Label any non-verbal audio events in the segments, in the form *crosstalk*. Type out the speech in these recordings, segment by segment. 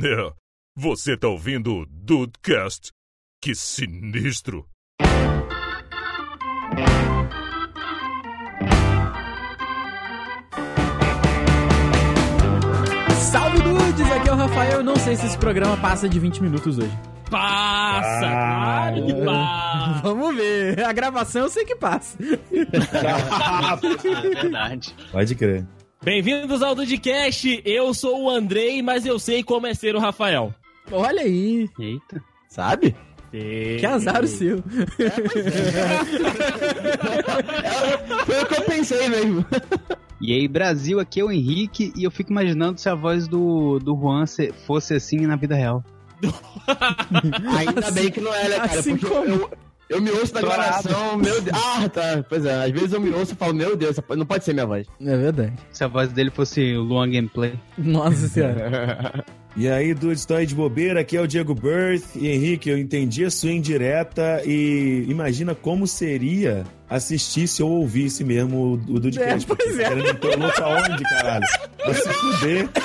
É, você tá ouvindo o Dudecast? Que sinistro! Salve dudes, aqui é o Rafael. Eu não sei se esse programa passa de 20 minutos hoje. Passa, Ah. claro que passa. *laughs* Vamos ver. A gravação eu sei que passa. *laughs* É verdade. Pode crer. Bem-vindos ao Dudcast. Eu sou o Andrei, mas eu sei como é ser o Rafael. Olha aí. Eita. Sabe? Que azar o seu. *laughs* Foi o que eu pensei mesmo. E aí, Brasil, aqui é o Henrique e eu fico imaginando se a voz do, do Juan se- fosse assim na vida real. *laughs* Ainda bem que não é, né, cara? assim Porque como- eu, eu me ouço na gravação, meu Deus. Ah, tá. Pois é, às vezes eu me ouço e falo, meu Deus, não pode ser minha voz. É verdade. Se a voz dele fosse o Luan Gameplay. Nossa senhora. *laughs* E aí, dudes, estou aí de bobeira. Aqui é o Diego Birth. E Henrique, eu entendi a sua indireta e imagina como seria assistir se eu ouvisse mesmo o, o Dudcast. É, pois é. Querendo pra onde, caralho? Pra se fuder. *laughs*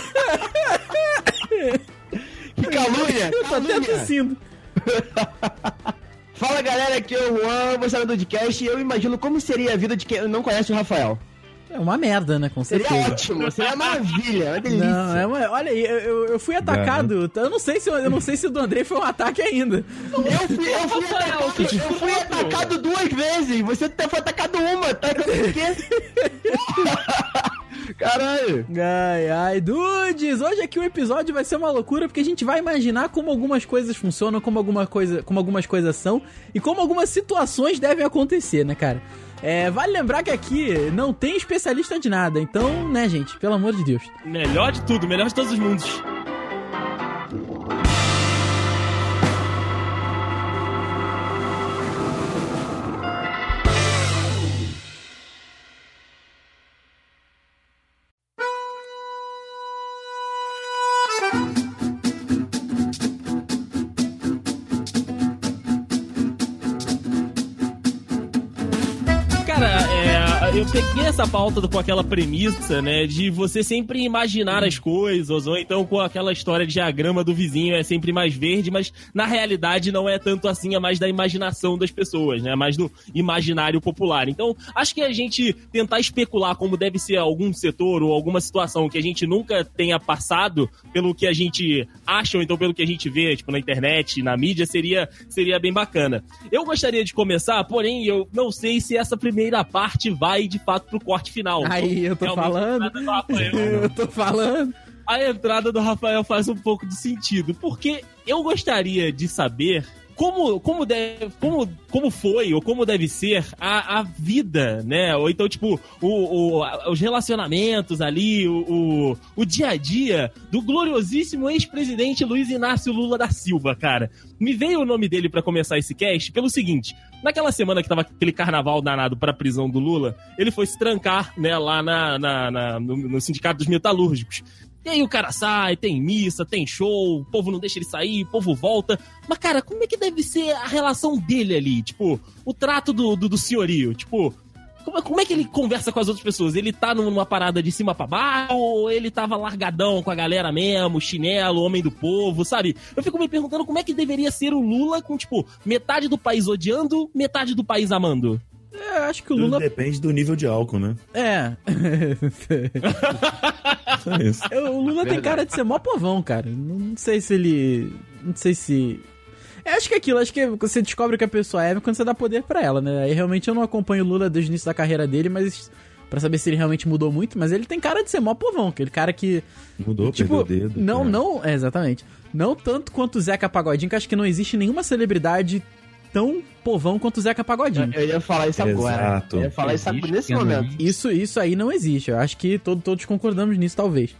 Que calúnia! Eu tô até tossindo. *laughs* Fala galera, aqui é o Juan, você é do podcast e eu imagino como seria a vida de quem não conhece o Rafael. É uma merda, né? Com Seria certeza. ótimo, seria maravilha, uma delícia. Não, é uma... olha aí, eu, eu- fui atacado. Eu não sei se eu, eu não sei se o do Andrei foi um ataque ainda. Eu fui, eu fui atacado, que eu fui atacado duas vezes, você até foi atacado uma, tá o quê? *laughs* Caralho. Ai, ai, dudes! Hoje aqui o episódio vai ser uma loucura porque a gente vai imaginar como algumas coisas funcionam, como, alguma coisa, como algumas coisas são e como algumas situações devem acontecer, né, cara? É, vale lembrar que aqui não tem especialista de nada, então, né, gente, pelo amor de Deus. Melhor de tudo, melhor de todos os mundos. Peguei essa pauta com aquela premissa, né, de você sempre imaginar as coisas, ou então com aquela história de a grama do vizinho é sempre mais verde, mas na realidade não é tanto assim, é mais da imaginação das pessoas, né, é mais do imaginário popular. Então, acho que a gente tentar especular como deve ser algum setor ou alguma situação que a gente nunca tenha passado, pelo que a gente acha, ou então pelo que a gente vê, tipo, na internet, na mídia, seria, seria bem bacana. Eu gostaria de começar, porém, eu não sei se essa primeira parte vai de fato pro corte final. Aí, eu tô Realmente, falando. Rafael- *laughs* Eu tô falando. A entrada do Rafael faz um pouco de sentido, porque eu gostaria de saber como, como, deve, como, como foi ou como deve ser a, a vida, né? Ou então, tipo, o, o- os relacionamentos ali, o, o, o dia a dia do gloriosíssimo ex-presidente Luiz Inácio Lula da Silva, cara. Me veio o nome dele pra começar esse cast pelo seguinte: naquela semana que tava aquele carnaval danado pra prisão do Lula, ele foi se trancar, né, lá na, na- na- no, no Sindicato dos Metalúrgicos. E aí o cara sai, tem missa, tem show, o povo não deixa ele sair, o povo volta. Mas, cara, como é que deve ser a relação dele ali? Tipo, o trato do, do, do senhorio? Tipo, como, como é que ele conversa com as outras pessoas? Ele tá numa parada de cima pra baixo? Ou ele tava largadão com a galera mesmo, chinelo, homem do povo, sabe? Eu fico me perguntando como é que deveria ser o Lula com, tipo, metade do país odiando, metade do país amando. É, acho que o Lula. depende do nível de álcool, né? É. Só isso. Eu- o Lula tem cara de ser mó povão, cara. Não sei se ele. Não sei se. É, acho que é aquilo, acho que você descobre que a pessoa é quando você dá poder pra ela, né? Aí realmente eu não acompanho o Lula desde o início da carreira dele, mas. Pra saber se ele realmente mudou muito, mas ele tem cara de ser mó povão, aquele cara que. Mudou, tipo, perdeu o dedo. não, é. não, é, exatamente. Não tanto quanto o Zeca Pagodinho, que acho que não existe nenhuma celebridade tão povão quanto o Zeca Pagodinho. Eu ia falar isso agora. Exato. Eu ia falar isso nesse momento. Isso, isso aí não existe. Eu acho que todo- todos concordamos nisso, talvez.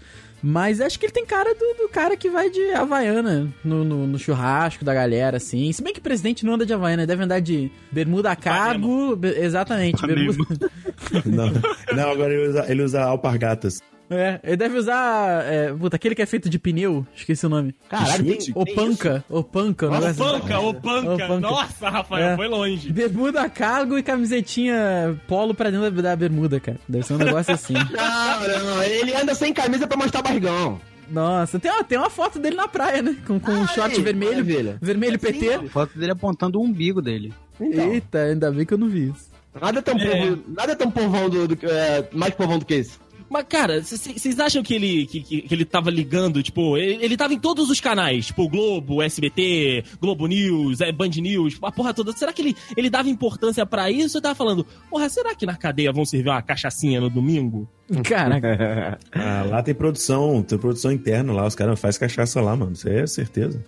Mas acho que ele tem cara do, do cara que vai de Havaiana no, no, no churrasco da galera, assim. Se bem que o presidente não anda de Havaiana, deve andar de bermuda a cargo. be- exatamente, bermuda. *laughs* Não, não, agora ele usa, ele usa alpargatas. É, ele deve usar. É, puta, aquele que é feito de pneu, esqueci o nome. Caralho, tem, Chute. O tem panca, o assim. panca, ô, panca. Ô, panca. Nossa, Rafael, É. foi longe. Bermuda a cargo e camisetinha polo pra dentro da, da bermuda, cara. Deve ser um negócio assim. *laughs* Não, não, ele anda sem camisa pra mostrar barrigão. Nossa, tem uma, tem uma foto dele na praia, né? Com, com um short aí, vermelho. maravilha. Vermelho Assim, PT. ó. Foto dele apontando o umbigo dele. Então, Eita, ainda bem que eu não vi isso. nada é tão, povo, nada é tão povão do, do que- é, mais povão do que esse. Mas, cara, vocês acham que ele, que, que, que ele tava ligando, tipo, ele, ele tava em todos os canais, tipo, Globo, SBT, Globo News, é, Band News, a porra toda. Será que ele, ele dava importância pra isso ou tava falando, porra, será que na cadeia vão servir uma cachaçinha no domingo? Caraca. *laughs* Ah, lá tem produção, tem produção interna lá, os caras fazem cachaça lá, mano. Isso aí é certeza.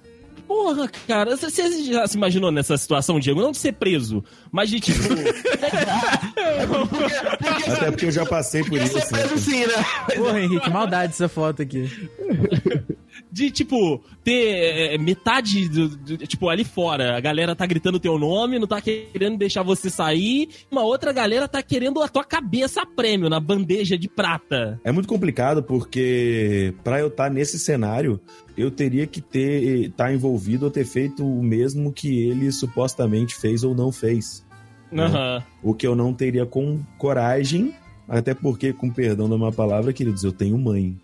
Porra, cara, você já se imaginou nessa situação, Diego? Não de ser preso, mas de tipo. *laughs* Até porque eu já passei por isso. Né? assim, né? Porra, Henrique, maldade essa foto aqui. *laughs* de, tipo, ter é, metade do, do- Tipo, ali fora, a galera tá gritando teu nome, não tá querendo deixar você sair. Uma outra galera tá querendo a tua cabeça a prêmio, na bandeja de prata. É muito complicado porque pra eu estar nesse cenário, eu teria que ter estar envolvido ou ter feito o mesmo que ele supostamente fez ou não fez. Aham. O que eu não teria com coragem, até porque, com perdão da minha palavra, queridos, eu tenho mãe.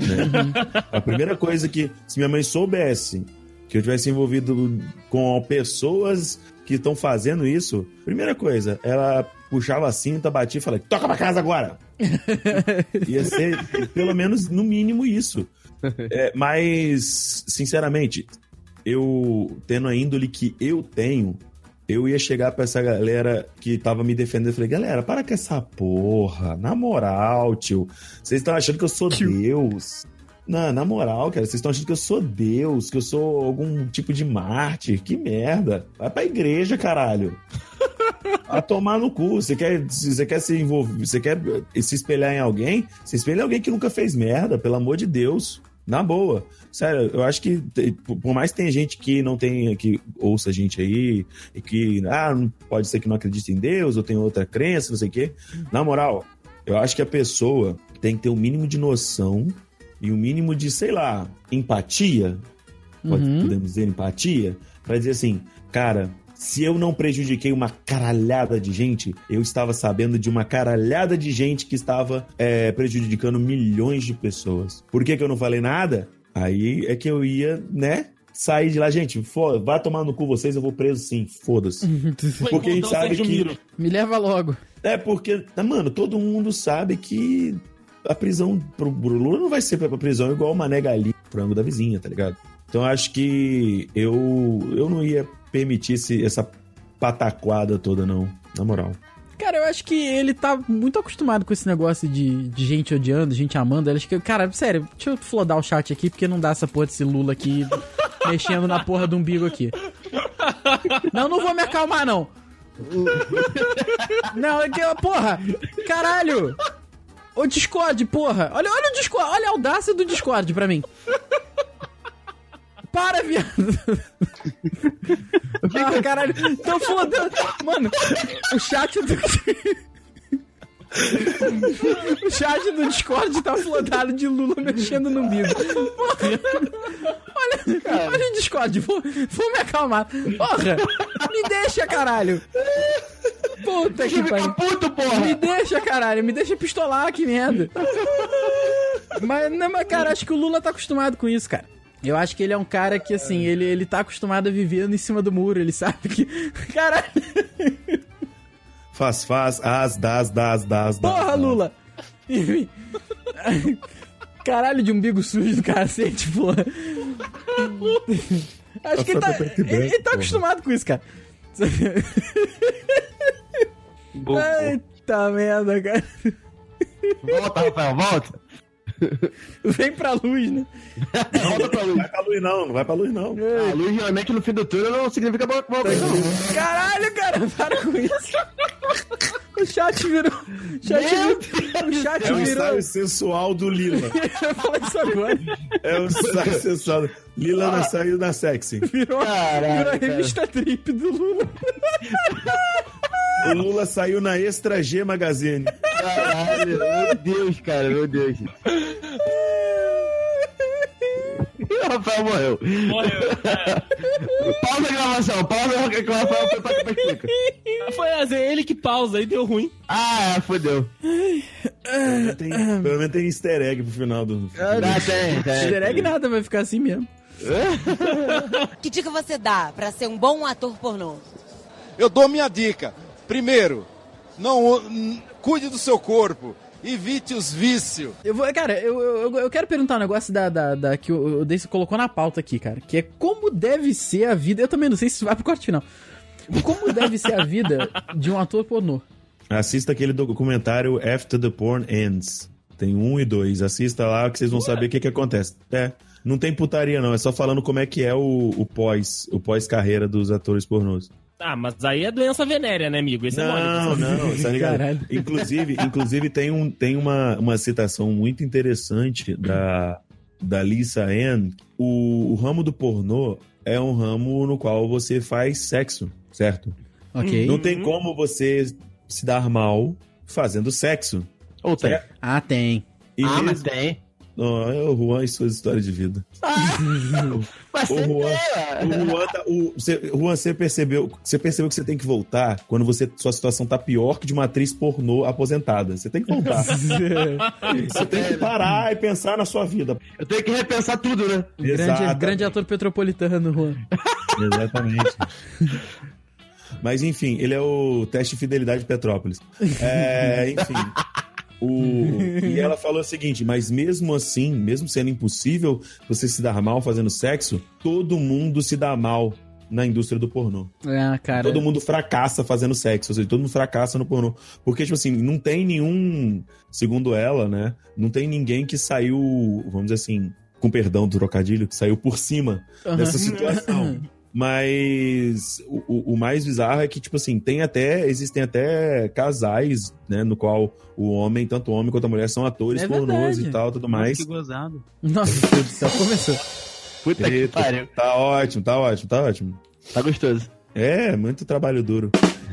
Né? *laughs* A primeira coisa que, se minha mãe soubesse que eu tivesse envolvido com pessoas que estão fazendo isso, primeira coisa, ela puxava a cinta, batia e falava: toca pra casa agora! *laughs* Ia ser pelo menos no mínimo isso. É, mas, sinceramente, eu tendo a índole que eu tenho, eu ia chegar pra essa galera que tava me defendendo e falei, galera, para com essa porra. Na moral, tio. Vocês estão achando que eu sou Deus. Não, na moral, cara, vocês estão achando que eu sou Deus, que eu sou algum tipo de mártir. Que merda. Vai pra igreja, caralho. *laughs* A tomar no cu. Você quer, você quer se envolver, você quer se espelhar em alguém? Se espelha em alguém que nunca fez merda, pelo amor de Deus. Na boa. Sério, eu acho que, por mais que tenha gente que não tenha, que ouça a gente aí, e que, ah, não- pode ser que não acredite em Deus, ou tem outra crença, não sei o quê. Na moral, eu acho que a pessoa tem que ter um mínimo de noção e um mínimo de, sei lá, empatia, Uhum. podemos dizer empatia, pra dizer assim, cara, se eu não prejudiquei uma caralhada de gente, eu estava sabendo de uma caralhada de gente que estava é, prejudicando milhões de pessoas. Por que, que eu não falei nada? Aí é que eu ia, né? Sair de lá, gente, fo- vai tomar no cu vocês, eu vou preso sim, foda-se. *laughs* Porque a gente encontrar o sabe que- Miro. Me leva logo. É porque, ah, mano, todo mundo sabe que a prisão pro, pro Lula não vai ser pra, pra prisão igual o Mané Galinha, frango da vizinha, tá ligado? Então acho que eu, eu não ia permitir esse- essa pataquada toda, não. Na moral. Cara, eu acho que ele tá muito acostumado com esse negócio de, de gente odiando, gente amando. Acho que, cara, sério, deixa eu flodar o chat aqui, porque não dá essa porra desse Lula aqui *laughs* mexendo na porra do umbigo aqui. Não, não vou me acalmar, não. *laughs* Não, é que, porra, caralho. O Discord, porra. Olha, olha o Discord, olha a audácia do Discord pra mim. Para, viado. *laughs* Ah, caralho. Tô flodando. Mano, o chat do. *laughs* O chat do Discord tá flodado de Lula mexendo no umbigo. Porra. Olha, olha o Discord, vou, vou me acalmar. Porra, me deixa, caralho. Puta que pariu. Puto, porra! Me deixa, caralho, me deixa pistolar, que merda. Mas, não, mas, cara, acho que o Lula tá acostumado com isso, cara. Eu acho que ele é um cara que, assim, ele, ele tá acostumado a viver em cima do muro, ele sabe que. *laughs* Caralho, Faz, faz, as, das, das, das, das. porra, das. Lula! Enfim. *laughs* Caralho de umbigo sujo do cacete, porra. Acho que ele tá, e ele, ele tá acostumado com isso, cara. Eita merda, cara. Volta, Rafael, volta! *laughs* Vem pra luz, né? Volta pra luz. Vai pra luz não, não vai pra luz não. A luz realmente no fim do túnel não significa boa coisa, não. Caralho, cara, para com isso. O chat virou. O chat virou. O chat É o virou. ensaio sensual do Lila. *laughs* Falar isso agora. É o ensaio sensual. Lila na saiu na sexy. Virou, Caralho, virou a cara. revista trip do Lula. *laughs* O Lula saiu na Extra G Magazine. Caralho, meu Deus, cara, meu Deus. E o Rafael morreu. Morreu. Pausa a gravação, pausa que o Rafael foi pra. É, foi assim, ele que pausa e deu ruim. Ah, é, fodeu. Pelo menos tem, pelo menos tem easter egg pro final do. Ah, tem, tem. Easter egg nada, vai ficar assim mesmo. *laughs* Que dica você dá pra ser um bom ator pornô? Eu dou minha dica. Primeiro, não cuide do seu corpo. Evite os vícios. Eu vou, cara, eu, eu, eu quero perguntar um negócio da, da, da- que o, Deise colocou na pauta aqui, cara. Que é como deve ser a vida. Eu também não sei se vai pro corte final. Como deve ser a vida de um ator pornô? Assista aquele documentário After the Porn Ends. Tem um e dois. Assista lá que vocês vão saber o que, que acontece. É. Não tem putaria, não. É só falando como é que é o, o pós, o pós-carreira dos atores pornôs. Ah, mas aí é doença venérea, né, amigo? Esse é Não, mole. não, *laughs* tá ligado? Caralho. Inclusive, inclusive tem, um, tem uma, uma citação muito interessante da, da Lisa Ann. O, o ramo do pornô é um ramo no qual você faz sexo, certo? Ok. Não tem como você se dar mal fazendo sexo. Ou tem. É. Ah, tem. E Ah, mas mesmo... tem. Não, é o Juan e suas histórias de vida. *laughs* Mas O Juan, o Juan, tá- o- você, Juan, você percebeu, você percebeu que você tem que voltar quando você, sua situação tá pior que de uma atriz pornô aposentada. Você tem que voltar. *laughs* Você tem que parar e pensar na sua vida. Eu tenho que repensar tudo, né? grande, grande ator petropolitano, Juan. *laughs* Exatamente. Mas enfim, ele é o teste de fidelidade de Petrópolis. É, enfim. O... E ela falou o seguinte: mas mesmo assim, mesmo sendo impossível você se dar mal fazendo sexo, todo mundo se dá mal na indústria do pornô. Ah, cara. Todo mundo fracassa fazendo sexo, ou seja, todo mundo fracassa no pornô. Porque, tipo assim, não tem nenhum, segundo ela, né? Não tem ninguém que saiu, vamos dizer assim, com perdão do trocadilho, que saiu por cima dessa situação. Mas o, o- mais bizarro é que, tipo assim, tem até. Existem até casais, né? No qual o homem, tanto o homem quanto a mulher, são atores É pornôs e tal, tudo mais. Que gozado. Nossa, meu Deus do céu, começou. Puta que Eita, pariu. tá ótimo, tá ótimo, tá ótimo. Tá gostoso. É, muito trabalho duro.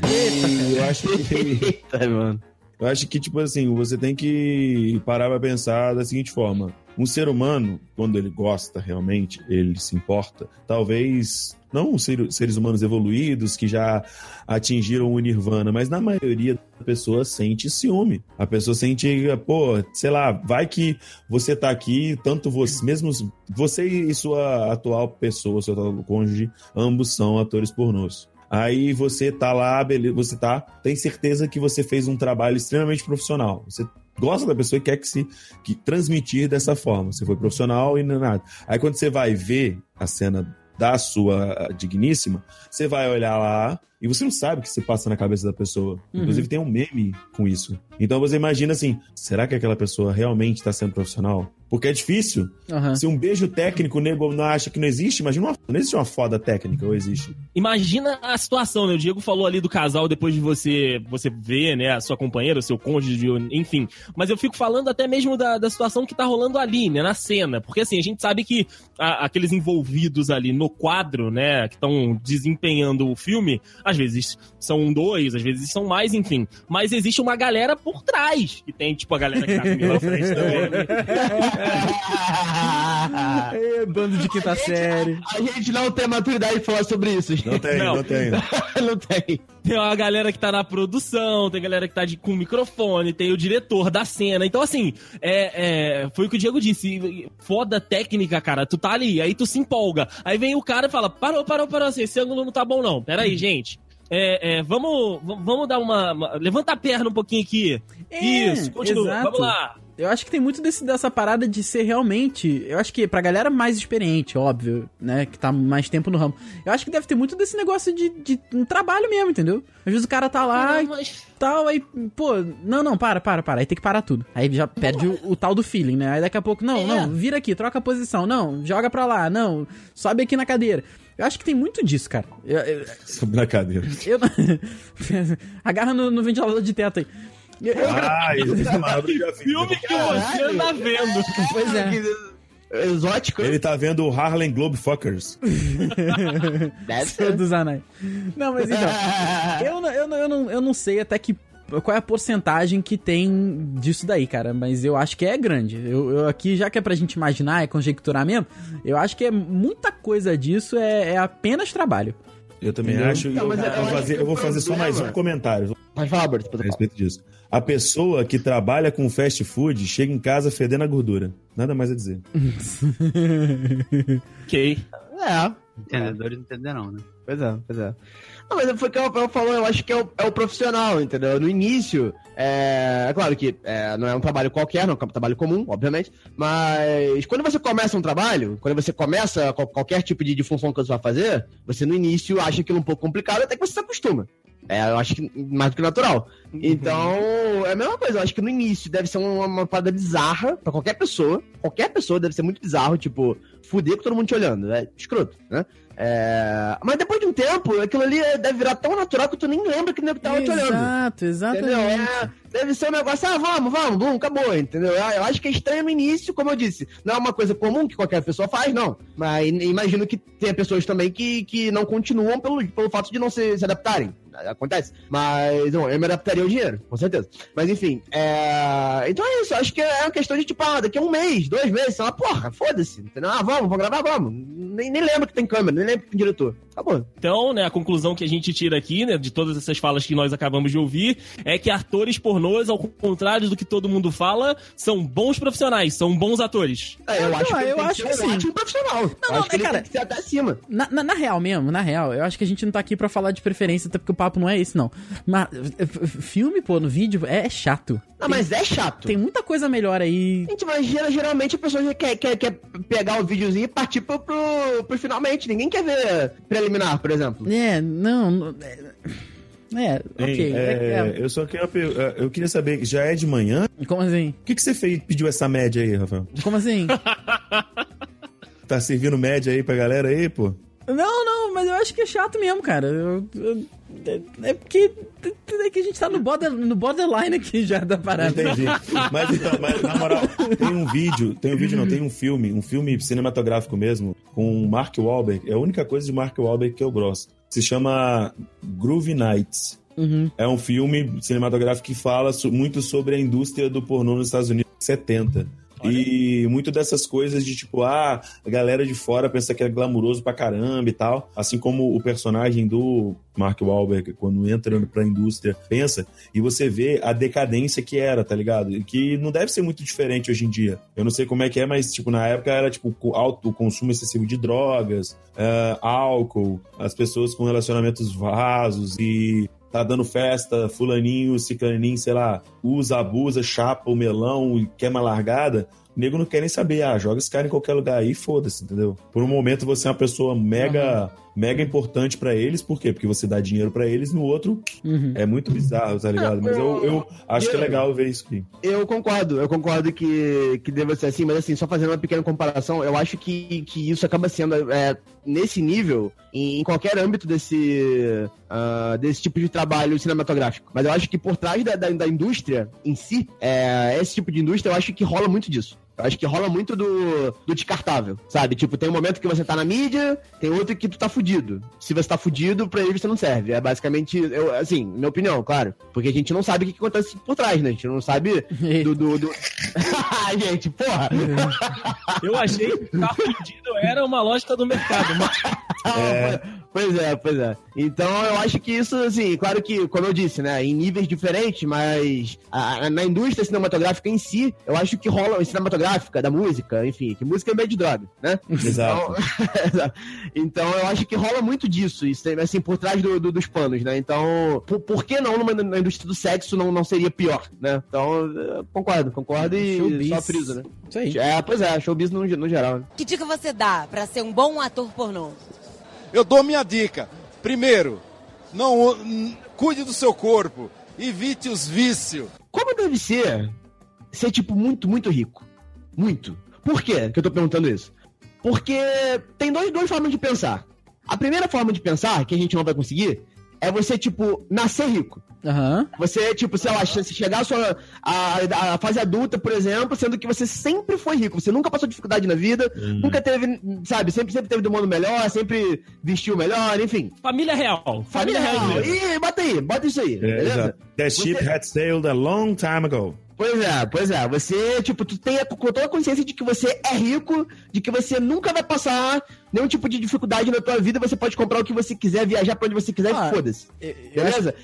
E eu acho que. *laughs* Eita, mano. Eu acho que, tipo assim, você tem que parar pra pensar da seguinte forma. Um ser humano, quando ele gosta realmente, ele se importa, talvez não seres humanos evoluídos que já atingiram o nirvana, mas na maioria da pessoa sente ciúme. A pessoa sente, pô, sei lá, vai que você tá aqui, tanto você, mesmo você e sua atual pessoa, seu atual cônjuge, ambos são atores pornôs. Aí você tá lá, você tá, tem certeza que você fez um trabalho extremamente profissional. Você gosta da pessoa e quer que se que transmitir dessa forma. Você foi profissional e não é nada. Aí quando você vai ver a cena da sua digníssima, você vai olhar lá e você não sabe o que se passa na cabeça da pessoa. Uhum. Inclusive tem um meme com isso. Então você imagina assim, será que aquela pessoa realmente está sendo profissional? Porque é difícil. Aham. Se um beijo técnico o nego não acha que não existe, imagina uma, não existe uma foda técnica ou existe. Imagina a situação, né? O Diego falou ali do casal depois de você você ver, né, a sua companheira, o seu cônjuge, enfim. Mas eu fico falando até mesmo da, da situação que tá rolando ali, né, na cena. Porque assim, a gente sabe que a- aqueles envolvidos ali no quadro, né, que estão desempenhando o filme, às vezes são um, dois, às vezes são mais, enfim. Mas existe uma galera por trás, que tem, tipo, a galera que tá comigo na frente também. *laughs* É, bando de quinta série. A gente não tem maturidade de falar sobre isso, gente. Não tem, Não. não, tem. *laughs* não tem. Tem uma galera que tá na produção, tem galera que tá de, com microfone, tem o diretor da cena. Então, assim, é, é, foi o que o Diego disse. Foda técnica, cara. Tu tá ali, aí tu se empolga. Aí vem o cara e fala: parou, parou, parou, assim, esse ângulo não tá bom, não. Pera aí, gente. É, é, vamos, vamos dar uma, uma- Levanta a perna um pouquinho aqui. É, Isso, continua. exato. Vamos lá. Eu acho que tem muito desse, dessa parada de ser realmente. Eu acho que pra galera mais experiente, óbvio, né? Que tá mais tempo no ramo. Eu acho que deve ter muito desse negócio de, de um trabalho mesmo, entendeu? Às vezes o cara tá lá e Mas- tal, aí, pô, não, não, para, para, para. Aí tem que parar tudo. Aí já perde o, o tal do feeling, né? Aí daqui a pouco, não, É. não, vira aqui, troca a posição, não, joga pra lá, não, sobe aqui na cadeira. Eu acho que tem muito disso, cara. Eu, eu, Sobe na cadeira. eu- *laughs* Agarra no, no ventilador de teto aí. Ah, isso é. Filme que você tá vendo. pois é. Exótico. Ele tá vendo o Harlem Globefuckers. Deve Sou ser. dos anéis. Não, mas então. *laughs* eu, não, eu, não, eu, não, eu não sei até que. Qual é a porcentagem que tem disso daí, cara? Mas eu acho que é grande. Eu, eu aqui, já que é pra gente imaginar, é conjecturar mesmo, eu acho que é muita coisa disso é, é apenas trabalho. Eu também Entendeu? acho. Não, eu, vou eu acho fazer, eu vou fazer só mais um comentário. Vou Pode falar, Bert, a respeito disso. A pessoa que trabalha com fast food chega em casa fedendo a gordura. Nada mais a dizer. *laughs* Ok. É, Entendedores entenderão, né? Pois é, pois é. Não, mas foi o que o Rafael falou, eu acho que é o, é o profissional, entendeu? No início, é, é claro que é, não é um trabalho qualquer, não é um trabalho comum, obviamente, mas quando você começa um trabalho, quando você começa qual- qualquer tipo de, de função que você vai fazer, você no início acha aquilo um pouco complicado, até que você se acostuma. É, eu acho que mais do que natural. Então, é a mesma coisa. Eu acho que no início deve ser uma, uma parada bizarra pra qualquer pessoa. Qualquer pessoa deve ser muito bizarro, tipo, fuder com todo mundo te olhando. É escroto, né? É, Mas depois de um tempo, aquilo ali deve virar tão natural que tu nem lembra que o nego tava te olhando. Exato, exatamente. Entendeu? É, deve ser um negócio, ah, vamos, vamos, bum, acabou, entendeu? Eu, acho que é estranho no início, como eu disse. Não é uma coisa comum que qualquer pessoa faz, não. Mas imagino que tenha pessoas também que, que não continuam pelo, pelo fato de não se, se adaptarem. Acontece. Mas não, eu me adaptaria ao dinheiro, com certeza. Mas enfim, é... então é isso. Acho que é uma questão de tipo, ah, daqui a um mês, dois meses, sei lá, porra, foda-se. Entendeu? Ah, vamos, vamos gravar, vamos. Nem, nem lembro que tem câmera, nem lembro que tem diretor. Acabou. Então, né, a conclusão que a gente tira aqui, né, de todas essas falas que nós acabamos de ouvir, é que atores pornôs, ao contrário do que todo mundo fala, são bons profissionais, são bons atores. É, eu Não, acho que eu acho que um sim. ótimo profissional. Não, Eu não, acho que ele cara, tem que ser até acima. Na, na, na real mesmo, na real, eu acho que a gente não tá aqui pra falar de preferência, até porque o papo não é esse, não. Mas f- filme, pô, no vídeo é, é chato. Não, Tem- mas é chato. Tem muita coisa melhor aí. Gente, mas geral- geralmente a pessoa já quer, quer, quer pegar o videozinho e partir pro, pro, pro finalmente. Ninguém quer ver preliminar, por exemplo. É, não. não- É, é, ok. É- é, é. Eu só queria, per- eu queria saber, já é de manhã? Como assim? O que, que você fez, pediu essa média aí, Rafael? Como assim? Tá servindo média aí pra galera aí, pô? não, não, mas eu acho que é chato mesmo, cara. Eu- eu- é, é porque é que a gente tá no, border, no borderline aqui já da parada. Entendi. Mas então, mas, na moral, tem um vídeo, tem um vídeo não, tem um filme, um filme cinematográfico mesmo, com o Mark Wahlberg. É a única coisa de Mark Wahlberg que eu gosto se chama Groove Nights. Uhum. É um filme cinematográfico que fala muito sobre a indústria do pornô nos Estados Unidos 70 Olha. E muito dessas coisas de tipo, ah, a galera de fora pensa que é glamuroso pra caramba e tal. Assim como o personagem do Mark Wahlberg, quando entra pra indústria, pensa, e você vê a decadência que era, tá ligado? Que não deve ser muito diferente hoje em dia. Eu não sei como é que é, mas, tipo, na época era, tipo, alto consumo excessivo de drogas, uh, álcool, as pessoas com relacionamentos vasos e tá dando festa, fulaninho, ciclaninho, sei lá, usa, abusa, chapa o melão e quer uma largada, nego não quer nem saber, ah, joga esse cara em qualquer lugar aí, foda-se, entendeu? Por um momento você é uma pessoa mega, mega importante pra eles, por quê? Porque você dá dinheiro pra eles, no outro Uhum. é muito bizarro, tá ligado? Mas eu, eu acho que é legal ver isso aqui. Eu concordo, eu concordo que, que deva ser assim, mas assim, só fazendo uma pequena comparação, eu acho que, que isso acaba sendo é, nesse nível em, em qualquer âmbito desse, ah, desse tipo de trabalho cinematográfico. Mas eu acho que por trás da, da, da indústria em si, é, esse tipo de indústria, eu acho que rola muito disso. Acho que rola muito do, do descartável, sabe? Tipo, tem um momento que você tá na mídia, tem outro que tu tá fudido. Se você tá fudido, pra ele você não serve. É basicamente, eu, assim, minha opinião, claro. Porque a gente não sabe o que, que acontece por trás, né? A gente não sabe do. do, do... *laughs* Gente, porra! Eu achei que ficar fudido era uma lógica do mercado, mas *laughs* Pois é, pois é. Então eu acho que isso, assim, claro que, como eu disse, né, em níveis diferentes, mas a- a- na indústria cinematográfica em si, eu acho que rola, cinematográfica, da música, enfim, que música é meio de droga, né? Exato. Então, *laughs* então eu acho que rola muito disso, isso, assim, por trás do- do- dos panos, né? Então, por, por que não numa, na indústria do sexo não, não seria pior, né? Então, eu concordo, concordo e Showbiz. só friso, né? Isso aí. É, pois é, showbiz no, no geral, né? Que dica você dá pra ser um bom ator pornô? Eu dou minha dica. Primeiro, não cuide do seu corpo, evite os vícios. Como deve ser ser, tipo, muito, muito rico? Muito. Por quê que eu tô perguntando isso? Porque tem dois, duas formas de pensar. A primeira forma de pensar, que a gente não vai conseguir, é você, tipo, nascer rico. Aham. Você, tipo, sei lá, che- chegar à sua a, a fase adulta, por exemplo, sendo que você sempre foi rico, você nunca passou dificuldade na vida, nunca teve, sabe, sempre, sempre teve do mundo melhor, sempre vestiu melhor, enfim. família real. Família real. mesmo. Ih, bota aí, bota isso aí, É, beleza? That ship Você- had sailed a long time ago. Pois é, pois é. Você, tipo, tu tem toda a consciência de que você é rico, de que você nunca vai passar nenhum tipo de dificuldade na tua vida, você pode comprar o que você quiser, viajar pra onde você quiser Ah, e foda-se. Eu- eu Beleza?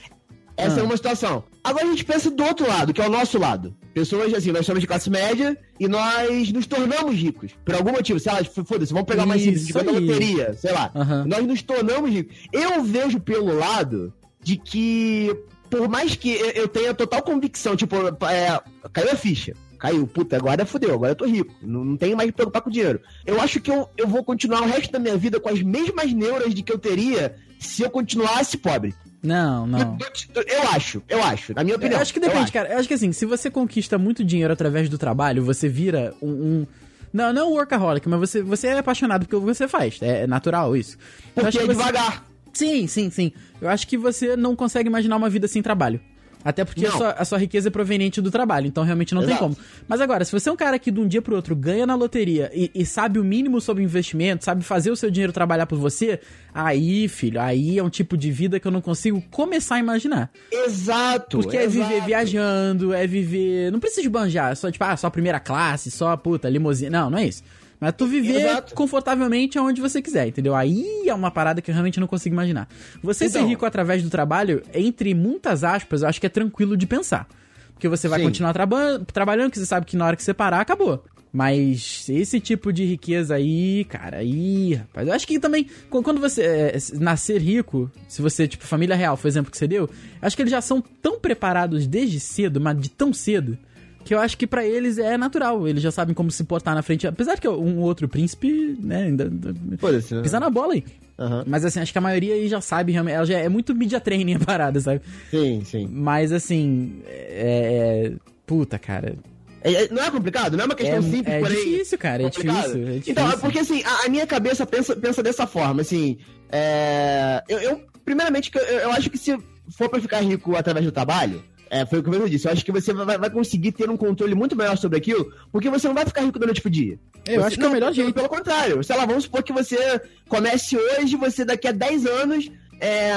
Essa Ah. é uma situação. Agora a gente pensa do outro lado, que é o nosso lado. Pessoas, assim, nós somos de classe média e nós nos tornamos ricos. Por algum motivo, sei lá, f- foda-se, vamos pegar mais simples, aí. loteria, sei lá. Aham. Nós nos tornamos ricos. Eu vejo pelo lado de que, por mais que eu- eu tenha total convicção, tipo, é, caiu a ficha. Caiu, puta, agora fudeu, agora eu tô rico. Não, não tenho mais que preocupar com dinheiro. Eu acho que eu, eu vou continuar o resto da minha vida com as mesmas neuras de que eu teria se eu continuasse pobre. Não, não. Eu, eu acho, eu acho, na minha opinião. Eu acho que depende, acho. cara. Eu acho que assim, se você conquista muito dinheiro através do trabalho, você vira um. um- Não, não um workaholic, mas você, você é apaixonado pelo que você faz. É natural isso. Eu Porque é que você- devagar. Sim, sim, sim. Eu acho que você não consegue imaginar uma vida sem trabalho. Até porque a sua, a sua riqueza é proveniente do trabalho, então realmente não tem Exato. como. Mas agora, se você é um cara que de um dia pro outro ganha na loteria e, e sabe o mínimo sobre investimento, sabe fazer o seu dinheiro trabalhar por você, aí, filho, aí é um tipo de vida que eu não consigo começar a imaginar. Exato. Porque é exato. viver viajando, é viver. Não precisa de banjar, é só tipo, ah, só primeira classe, só puta, limusine. Não, não é isso. Mas tu viver Exato. confortavelmente aonde você quiser, entendeu? Aí é uma parada que eu realmente não consigo imaginar. Você ser Então. rico através do trabalho, entre muitas aspas, eu acho que é tranquilo de pensar. Porque você vai Sim. continuar traba trabalhando, que você sabe que na hora que você parar, acabou. Mas esse tipo de riqueza aí, cara, aí, rapaz. Eu acho que também, qu- quando você é, nascer rico, se você, tipo, família real, foi o exemplo que você deu, acho que eles já são tão preparados desde cedo, mas de tão cedo, que eu acho que pra eles é natural. Eles já sabem como se portar na frente. Apesar que um outro príncipe, né, ainda. Né? Pisar na bola aí. Aham. Mas assim, acho que a maioria aí já sabe realmente. Ela já é muito media training a parada, sabe? Sim, sim. Mas assim, é. é- Puta, cara. É- é- não é complicado? Não é uma questão É, simples, é porém... difícil, cara. É difícil, é difícil. Então, é porque assim, a, a minha cabeça pensa, pensa dessa forma, assim, é, eu, eu- primeiramente, eu, eu acho que se for pra ficar rico através do trabalho, é, foi o que eu disse, eu acho que você vai, vai conseguir ter um controle muito maior sobre aquilo, porque você não vai ficar rico da noite pro dia. Eu Você- acho que é o não, melhor jeito. Pelo contrário, sei lá, vamos supor que você comece hoje, você daqui a 10 anos é,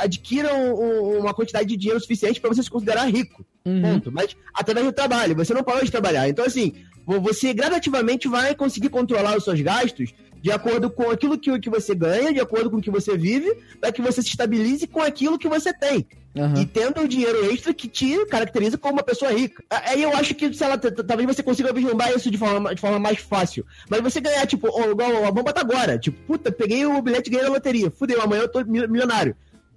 adquira um- um- uma quantidade de dinheiro suficiente pra você se considerar rico. Uhum. Ponto. Mas através do trabalho, você não parou de trabalhar. Então, assim, vo- você gradativamente vai conseguir controlar os seus gastos de acordo com aquilo que, que você ganha, de acordo com o que você vive, para que você se estabilize com aquilo que você tem. Aham. E tendo o dinheiro extra que te caracteriza como uma pessoa rica. A- Aí eu acho que, sei lá, talvez você consiga vislumbrar isso de forma, de forma mais fácil. Mas você ganhar, tipo, igual, ó, vamos botar agora. Tipo, puta, peguei o bilhete e ganhei na loteria. Fudeu, amanhã eu tô mi- milionário.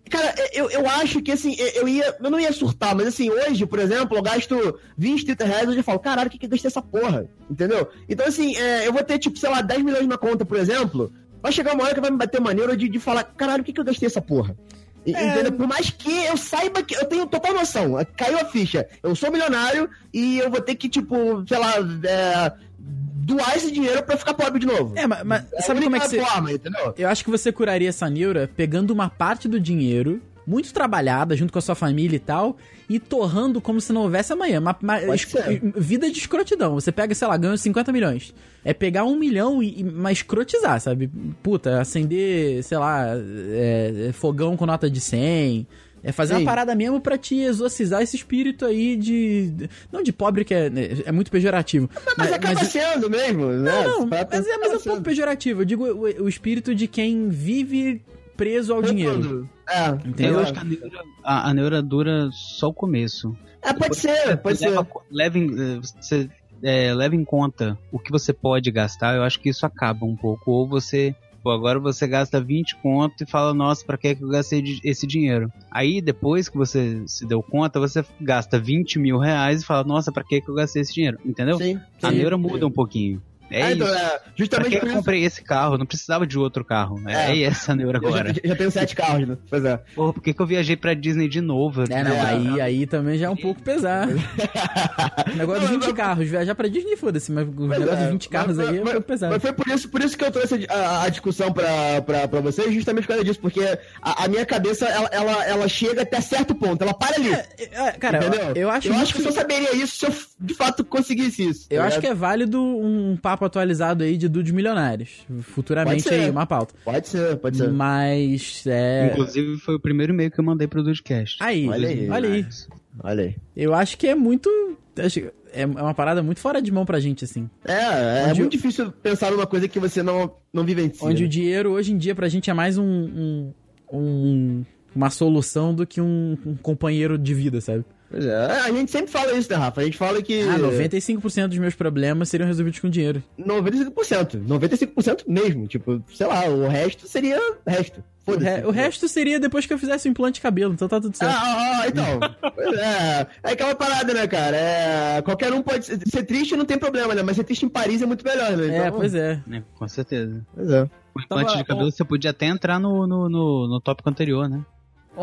Cara, eu, eu acho que assim, eu ia. Eu não ia surtar, mas assim, hoje, por exemplo, eu gasto 20, 30 reais, eu já falo, caralho, o que, que eu gastei essa porra? Entendeu? Então, assim, é, eu vou ter, tipo, sei lá, 10 milhões na conta, por exemplo. Vai chegar uma hora que vai me bater maneiro de, de falar, caralho, o que, que eu gastei essa porra? E- Entendeu? Por mais que eu saiba que eu tenho total noção, caiu a ficha, eu sou milionário e eu vou ter que, tipo, sei lá, é, doar esse dinheiro pra ficar pobre de novo. É, mas, mas É sabe como é que você. forma? Eu acho que você curaria essa neura pegando uma parte do dinheiro, muito trabalhada, junto com a sua família e tal, e torrando como se não houvesse amanhã. Uma, uma- ser. vida de escrotidão. Você pega, sei lá, ganha 50 milhões. É pegar um milhão e, e mas escrotizar, sabe? Puta, acender, sei lá, é, é, fogão com nota de 100. É fazer Sim. uma parada mesmo pra te exorcizar esse espírito aí de. Não de pobre, que é, é muito pejorativo. Mas, acaba sendo mesmo, né? Não, não, mas é, mas é um pouco pejorativo. Eu digo o, o espírito de quem vive preso ao dinheiro. É, Entendeu? Eu acho que a neura, a, a neura dura só o começo. É, pode ser, pode ser. leva, leva em, eh, você é, leva em conta o que você pode gastar, eu acho que isso acaba um pouco. Ou você, pô, agora você gasta 20 conto e fala, nossa, pra que que eu gastei esse dinheiro? Aí depois que você se deu conta, você gasta 20 mil reais e fala, nossa, pra que que eu gastei esse dinheiro? Entendeu? Sim, A sim. neura muda um pouquinho. É É, isso. então, é, justamente que por eu isso. comprei esse carro? Não precisava de outro carro. É, É. essa neura Eu já, agora. já tenho sete carros, né? Pois é. Porra, por que, que eu viajei pra Disney de novo? É, não, É. aí, aí também já é um pouco pesado. *laughs* O negócio de Não, 20 mas- carros, viajar pra Disney, foda-se, mas o Mas negócio é, de 20 carros mas- aí é um pouco pesado. Mas foi por isso, por isso que eu trouxe a, a discussão pra, pra, pra vocês, justamente por causa disso, porque a, a minha cabeça, ela, ela, ela chega até certo ponto, ela para ali. É, cara, entendeu? eu, eu acho eu acho que eu só saberia isso se eu de fato conseguisse isso. Eu acho que é válido um papo atualizado aí de dudes milionários. Futuramente aí, uma pauta. Pode ser, pode ser. Mas, é... Inclusive, foi o primeiro e-mail que eu mandei pro Dudcast. Aí, Olha aí. olha aí. Olha aí. Eu acho que é muito... acho- É uma parada muito fora de mão pra gente, assim. É, é Onde muito eu- difícil pensar numa coisa que você não, não vivencia. Onde né? o dinheiro, hoje em dia, pra gente é mais um... um, um- uma solução do que um, um companheiro de vida, sabe? Pois é, a gente sempre fala isso, né, Rafa? A gente fala que. Ah, 95% dos meus problemas seriam resolvidos com dinheiro. 95%. 95% mesmo. Tipo, sei lá, o resto seria resto. O, Foda-se. re- o resto seria depois que eu fizesse o implante de cabelo, então tá tudo certo. Ah, ah, ah, então. Pois é. É aquela parada, né, cara? É, qualquer um pode ser, ser triste não tem problema, né? Mas ser triste em Paris é muito melhor, né? é, Então, pois é. né? Com certeza. Pois é. O implante Tava- de cabelo você podia até entrar no, no, no, no tópico anterior, né?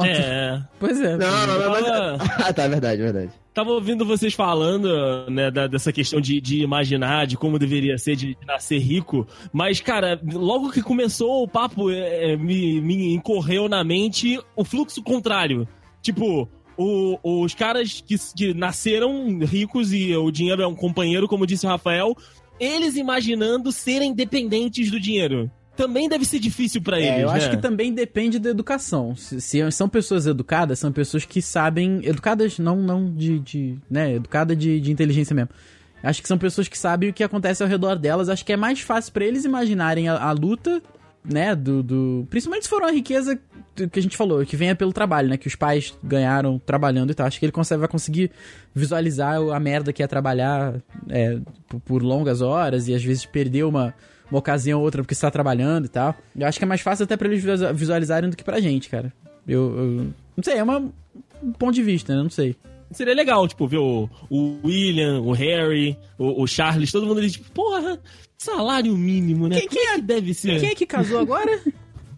É. Pois é. Não, não, não, mas... Tava- *laughs* Ah, tá, verdade, verdade. Tava ouvindo vocês falando, né, da- dessa questão de, de imaginar, de como deveria ser de, de nascer rico, mas, cara, logo que começou o papo, é, é, me, me incorreu na mente o fluxo contrário. Tipo, o- os caras que, que nasceram ricos e o dinheiro é um companheiro, como disse o Rafael, eles imaginando serem dependentes do dinheiro. Também deve ser difícil pra eles, É, eu né? acho que também depende da educação. Se, se são pessoas educadas, são pessoas que sabem. Educadas, não, não de. de né? Educada de, de inteligência mesmo. Acho que são pessoas que sabem o que acontece ao redor delas. Acho que é mais fácil pra eles imaginarem a, a luta, né? Do, do. Principalmente se for uma riqueza que a gente falou, que venha pelo trabalho, né? Que os pais ganharam trabalhando e tal. Acho que ele consegue, vai conseguir visualizar a merda que é trabalhar é, por, por longas horas e às vezes perder uma, uma ocasião ou outra porque você tá trabalhando e tal. Eu acho que é mais fácil até pra eles visu- visualizarem do que pra gente, cara. Eu, eu- não sei, é uma, um ponto de vista, né? Não sei. Seria legal, tipo, ver o, o William, o Harry, o, o Charles, todo mundo ali, tipo, porra, salário mínimo, né? Quem- quem Como é que deve ser? Quem é que casou agora? *laughs*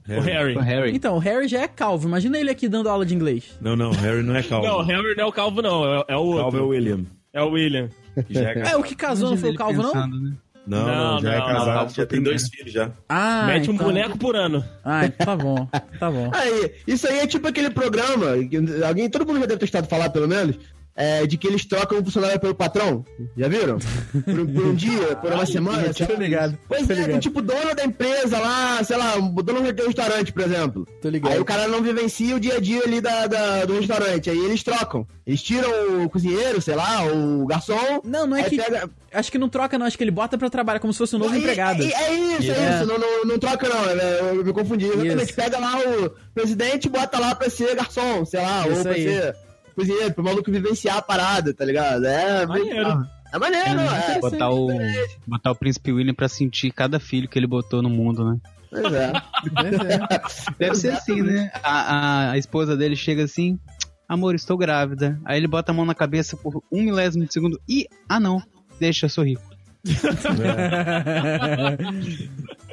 O Harry. O Harry. então, o Harry já é calvo. Imagina ele aqui dando aula de inglês. Não, não, Harry não é calvo. Não, o Harry não é o calvo, não. É, é o outro. calvo é o William. É o William. que já é É, o que casou não foi o calvo, não? pensando, né? Não, Não, não, já é não, casado, não, já tem dois filhos já. Ah, Mete um então- boneco por ano. Ah, tá bom. Tá bom. Aí, isso aí é tipo aquele programa, que alguém, todo mundo já deve ter estado falar pelo menos, é, de que eles trocam o funcionário pelo patrão. Já viram? Por, por um dia, por uma *laughs* semana. Tô ligado. Pois tô é, ligado. tipo dono da empresa lá, sei lá, o dono do restaurante, por exemplo. Tô ligado. Aí o cara não vivencia o dia a dia ali da, da- do restaurante. Aí eles trocam. Eles tiram o cozinheiro, sei lá, o garçom. Não, não é que. pega- Acho que não troca, não. Acho que ele bota pra trabalhar como se fosse um novo É- empregado. É, é isso, é, É. isso. Não, não, não troca, não. é, Eu me confundi. Exatamente. Isso. Pega lá o presidente e bota lá pra ser garçom, sei lá, Isso ou pra aí. ser cozinheiro, pro maluco vivenciar a parada, tá ligado? É Maneiro. É maneiro, é. Botar o, botar o príncipe William pra sentir cada filho que ele botou no mundo, né? Pois é. *laughs* Deve ser assim, né? A, a, a esposa dele chega assim, amor, estou grávida. Aí ele bota a mão na cabeça por um milésimo de segundo e, ah não, deixa, eu sou rico. *laughs*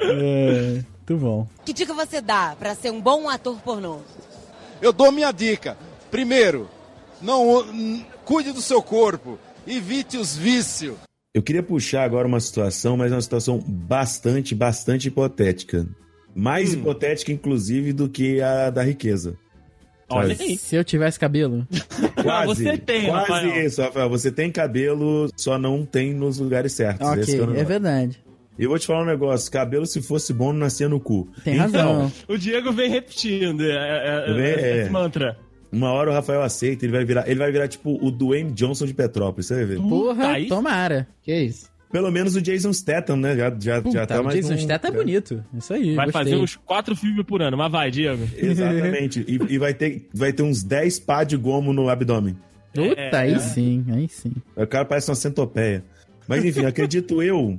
é, muito bom. Que dica você dá pra ser um bom ator pornô? Eu dou minha dica. Primeiro, não cuide do seu corpo, evite os vícios. Eu queria puxar agora uma situação, mas é uma situação bastante, bastante hipotética. Mais Hum. hipotética, inclusive, do que a da riqueza. Olha aí. Se eu tivesse cabelo. *laughs* Quase, você tem, quase Rafael. isso, Rafael. Você tem cabelo, só não tem nos lugares certos. Esse ok, é é verdade. E eu vou te falar um negócio: cabelo, se fosse bom, não nascia no cu. Tem Então, razão. O Diego vem repetindo é, é, é, É. esse mantra. Uma hora o Rafael aceita, ele vai virar, ele vai virar tipo o Dwayne Johnson de Petrópolis, você vai ver. Porra, aí- tomara. Que isso. Pelo menos o Jason Statham, né? Já, já, Puta, já tá o mais Jason um- Statham é bonito. Isso aí, Vai gostei. fazer uns quatro filmes por ano, mas vai, Diego. *laughs* Exatamente. e, e vai, ter, vai ter uns 10 pá de gomo no abdômen. Puta, É. aí sim, aí sim. O cara parece uma centopeia. Mas enfim, acredito eu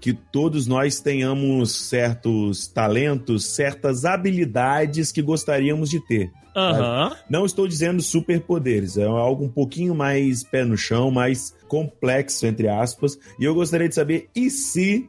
que todos nós tenhamos certos talentos, certas habilidades que gostaríamos de ter. Aham. Não estou dizendo superpoderes, é algo um pouquinho mais pé no chão, mais complexo, entre aspas. E eu gostaria de saber, e se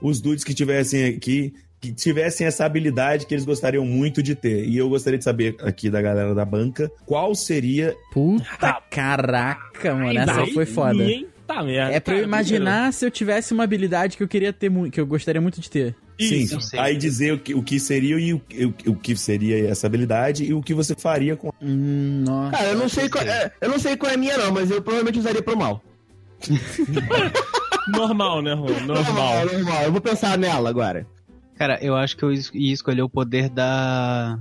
os dudes que tivessem aqui, que tivessem essa habilidade que eles gostariam muito de ter? E eu gostaria de saber aqui da galera da banca, qual seria Puta caraca, mano. Essa foi foda. hein? Tá merda. É pra eu Cara, imaginar se eu tivesse uma habilidade que eu queria ter muito, que eu gostaria muito de ter. Isso. eu Sim, aí dizer o que, o que seria e o, o, o que seria essa habilidade e o que você faria com Hum, nossa. Cara, eu não sei qual é, eu não sei qual é a minha não, mas eu provavelmente usaria pro mal. *laughs* Normal, né, Rô? Normal. normal. Eu vou pensar nela agora. Cara, eu acho que eu ia escolher o poder da.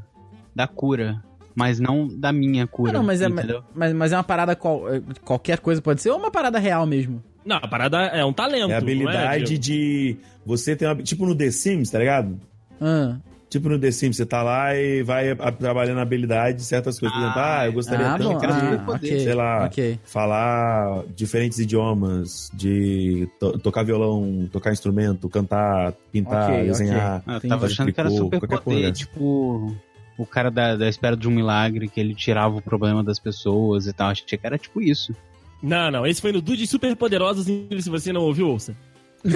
da cura. Mas não da minha cura. Ah, não, mas é, mas, mas é uma parada qual, é, qualquer coisa pode ser ou uma parada real mesmo? Não, a parada é um talento. É a não habilidade Diego? de você ter uma. Tipo no The Sims, tá ligado? Ah, Tipo no The Sims, você tá lá e vai trabalhando a habilidade de certas coisas. Por exemplo, ah, eu gostaria Ah, tanto bom, de, ah, ok, sei lá, ok. falar diferentes idiomas, de to- tocar violão, tocar instrumento, cantar, pintar, Ok, ok. desenhar. Ah, eu tava achando que era super poder, tipo o cara da, da espera de um milagre, que ele tirava o problema das pessoas e tal. Achei que era tipo isso. Não, não, esse foi no Dude Super Poderosos, inclusive, se você não ouviu, ouça. *laughs*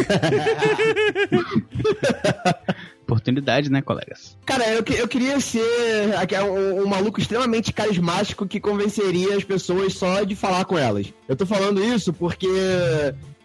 Oportunidade, né, colegas? Cara, eu, que- eu queria ser aque- um, um maluco extremamente carismático que convenceria as pessoas só de falar com elas. Eu tô falando isso porque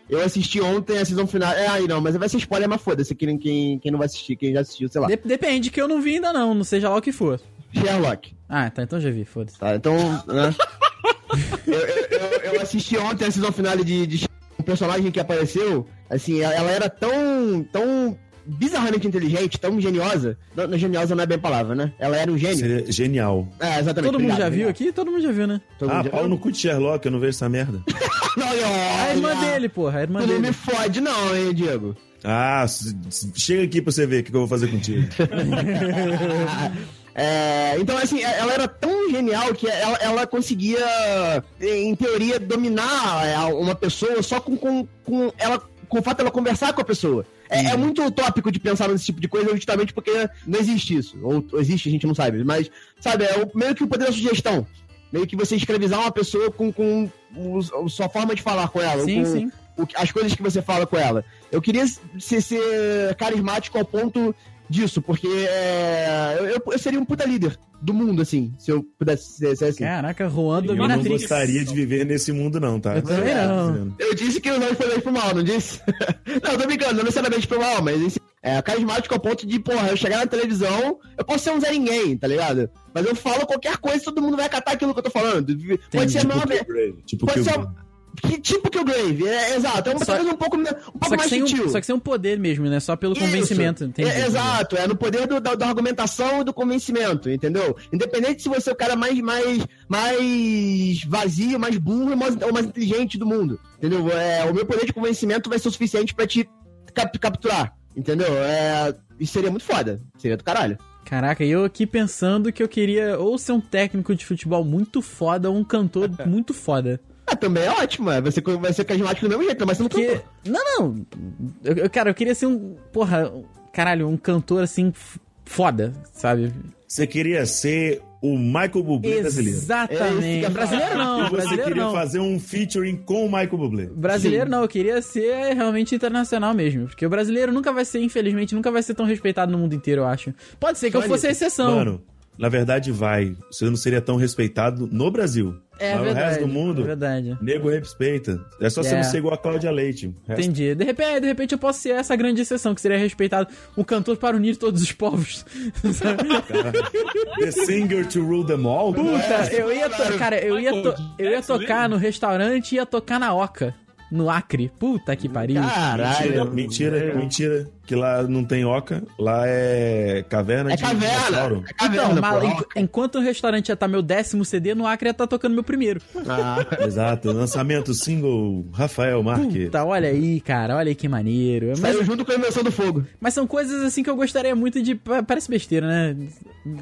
eu assisti ontem a season final. É, aí não, mas vai ser spoiler, mas foda-se. Quem, quem, quem não vai assistir, quem já assistiu, sei lá. De- depende, que eu não vi ainda não, não seja lá o que for. Sherlock. Ah, tá, então já vi, foda-se. Tá, então, né? *laughs* eu, eu, eu- eu assisti ontem a season final de, de um personagem que apareceu, assim, ela, ela era tão, tão bizarramente inteligente, tão geniosa. Não, não, geniosa não é bem a palavra, né? Ela era um gênio. Seria genial. É, exatamente. Todo mundo obrigado, já viu obrigado. aqui? Todo mundo já viu, né? Todo ah, mundo já pau viu? no cu de Sherlock, eu não vejo essa merda. *laughs* Não, A irmã dele, porra, a irmã Tu não dele. me fode não, hein, Diego. Ah, chega aqui pra você ver o que que eu vou fazer contigo. *laughs* É, então, assim, ela era tão genial que ela, ela conseguia, em teoria, dominar é, uma pessoa só com, com, com ela com o fato dela conversar com a pessoa. É, é muito utópico de pensar nesse tipo de coisa, justamente porque não existe isso. Ou existe, a gente não sabe. Mas, sabe, é o- meio que o poder da sugestão. Meio que você escravizar uma pessoa com, com o- a sua forma de falar com ela. Sim, com, sim. o as coisas que você fala com ela. Eu queria ser, ser carismático ao ponto disso, porque é, eu, eu seria um puta líder do mundo, assim, se eu pudesse ser, ser assim. Caraca, Juan eu não gostaria de viver nesse mundo, não, tá? Eu também não. Eu disse que não foi pro mal, não disse? *laughs* não, tô brincando, não necessariamente pro mal, mas é carismático ao ponto de, porra, eu chegar na televisão, eu posso ser um Zé Ninguém, tá ligado? Mas eu falo qualquer coisa, todo mundo vai acatar aquilo que eu tô falando. Pode ser a Tipo. Killgrave. Tipo Pode ser. Killgrave. Que tipo que o Grave, é, exato. É um, Só- talvez um pouco, um pouco Só que, mais sem um, sutil. só que sem um poder mesmo, né? Só pelo Isso. convencimento. Entendi. É, exato, é no poder do- da, da argumentação e do convencimento, entendeu? Independente se você é o cara mais, mais, mais vazio, mais burro ou mais, ou mais inteligente do mundo, entendeu? É, o meu poder de convencimento vai ser o suficiente pra te cap- capturar, entendeu? É, isso seria muito foda, seria do caralho. Caraca, e eu aqui pensando que eu queria ou ser um técnico de futebol muito foda ou um cantor *laughs* muito foda. Ah, também é ótimo, é. vai ser, vai ser carismático do mesmo jeito, mas você não Porque. cantou. Não, não. Eu, eu- cara, eu queria ser um. Porra, caralho, um cantor assim foda, sabe? Você queria ser o Michael Bublé brasileiro. É que eu Exatamente. ia Brasileiro *laughs* E não, você brasileiro queria não. fazer um featuring com o Michael Bublé. Brasileiro não, eu queria ser realmente internacional mesmo. Porque o brasileiro nunca vai ser, infelizmente, nunca vai ser tão respeitado no mundo inteiro, eu acho. Pode ser que eu Só fosse a exceção. Mano, na verdade vai. Você não seria tão respeitado no Brasil. é Mas verdade. o resto do mundo, É verdade. nego respeita. É só você É. não ser igual a Cláudia Leite. O resto- Entendi. De repente, de repente eu posso ser essa grande exceção, que seria respeitado um cantor para unir todos os povos. Sabe? The singer to rule them all? Puta, eu ia, to- cara, eu ia, to- eu ia tocar no restaurante e ia tocar na Oca, no Acre. Puta que pariu. Mentira, Caralho. mentira, mentira. Que lá não tem oca, lá é caverna É de caverna. dinossauro. É caverna, Então, mas enqu- enquanto o restaurante ia estar meu décimo CD, no Acre ia estar tocando meu primeiro. Ah, *laughs* Exato, lançamento single Rafael Marques. Puta, olha aí, cara, olha aí que maneiro. Mas, saiu junto com a invenção do fogo. mas são coisas assim que eu gostaria muito de. pa- Parece besteira, né?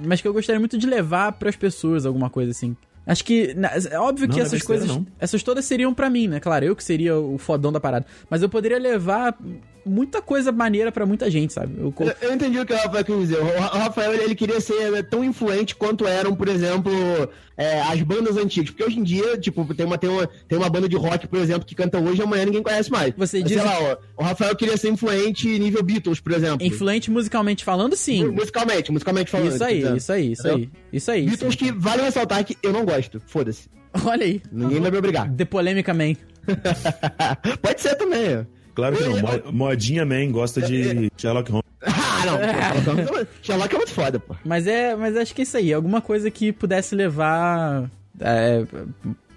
Mas que eu gostaria muito de levar pras pessoas, alguma coisa assim. Acho que. É óbvio Não, que é essas coisas. não. Essas todas seriam pra mim, né? Claro, eu que seria o fodão da parada. Mas eu poderia levar muita coisa maneira pra muita gente, sabe? Eu, Eu, eu entendi o que o Rafael quis dizer. O Ra- o Rafael, ele, queria ser tão influente quanto eram, por exemplo, é, as bandas antigas. Porque hoje em dia, tipo, tem uma, tem, uma, tem uma banda de rock, por exemplo, que canta hoje e amanhã ninguém conhece mais. Você Mas, diz- Sei lá, ó, o Rafael queria ser influente nível Beatles, por exemplo. Influente musicalmente falando, sim. Musicalmente, musicalmente falando. Isso aí, isso aí, isso aí. Isso aí. Beatles que vale ressaltar que eu não gosto. Foda-se. Olha aí. Ninguém vai me obrigar. The Polêmica Man. *laughs* Pode ser também. ó. Claro que não. Mo- Modinha Man gosta de Sherlock Holmes. *laughs* Ah, não. Sherlock- Sherlock é muito foda, pô. Mas é, mas acho que é isso aí. Alguma coisa que pudesse levar é,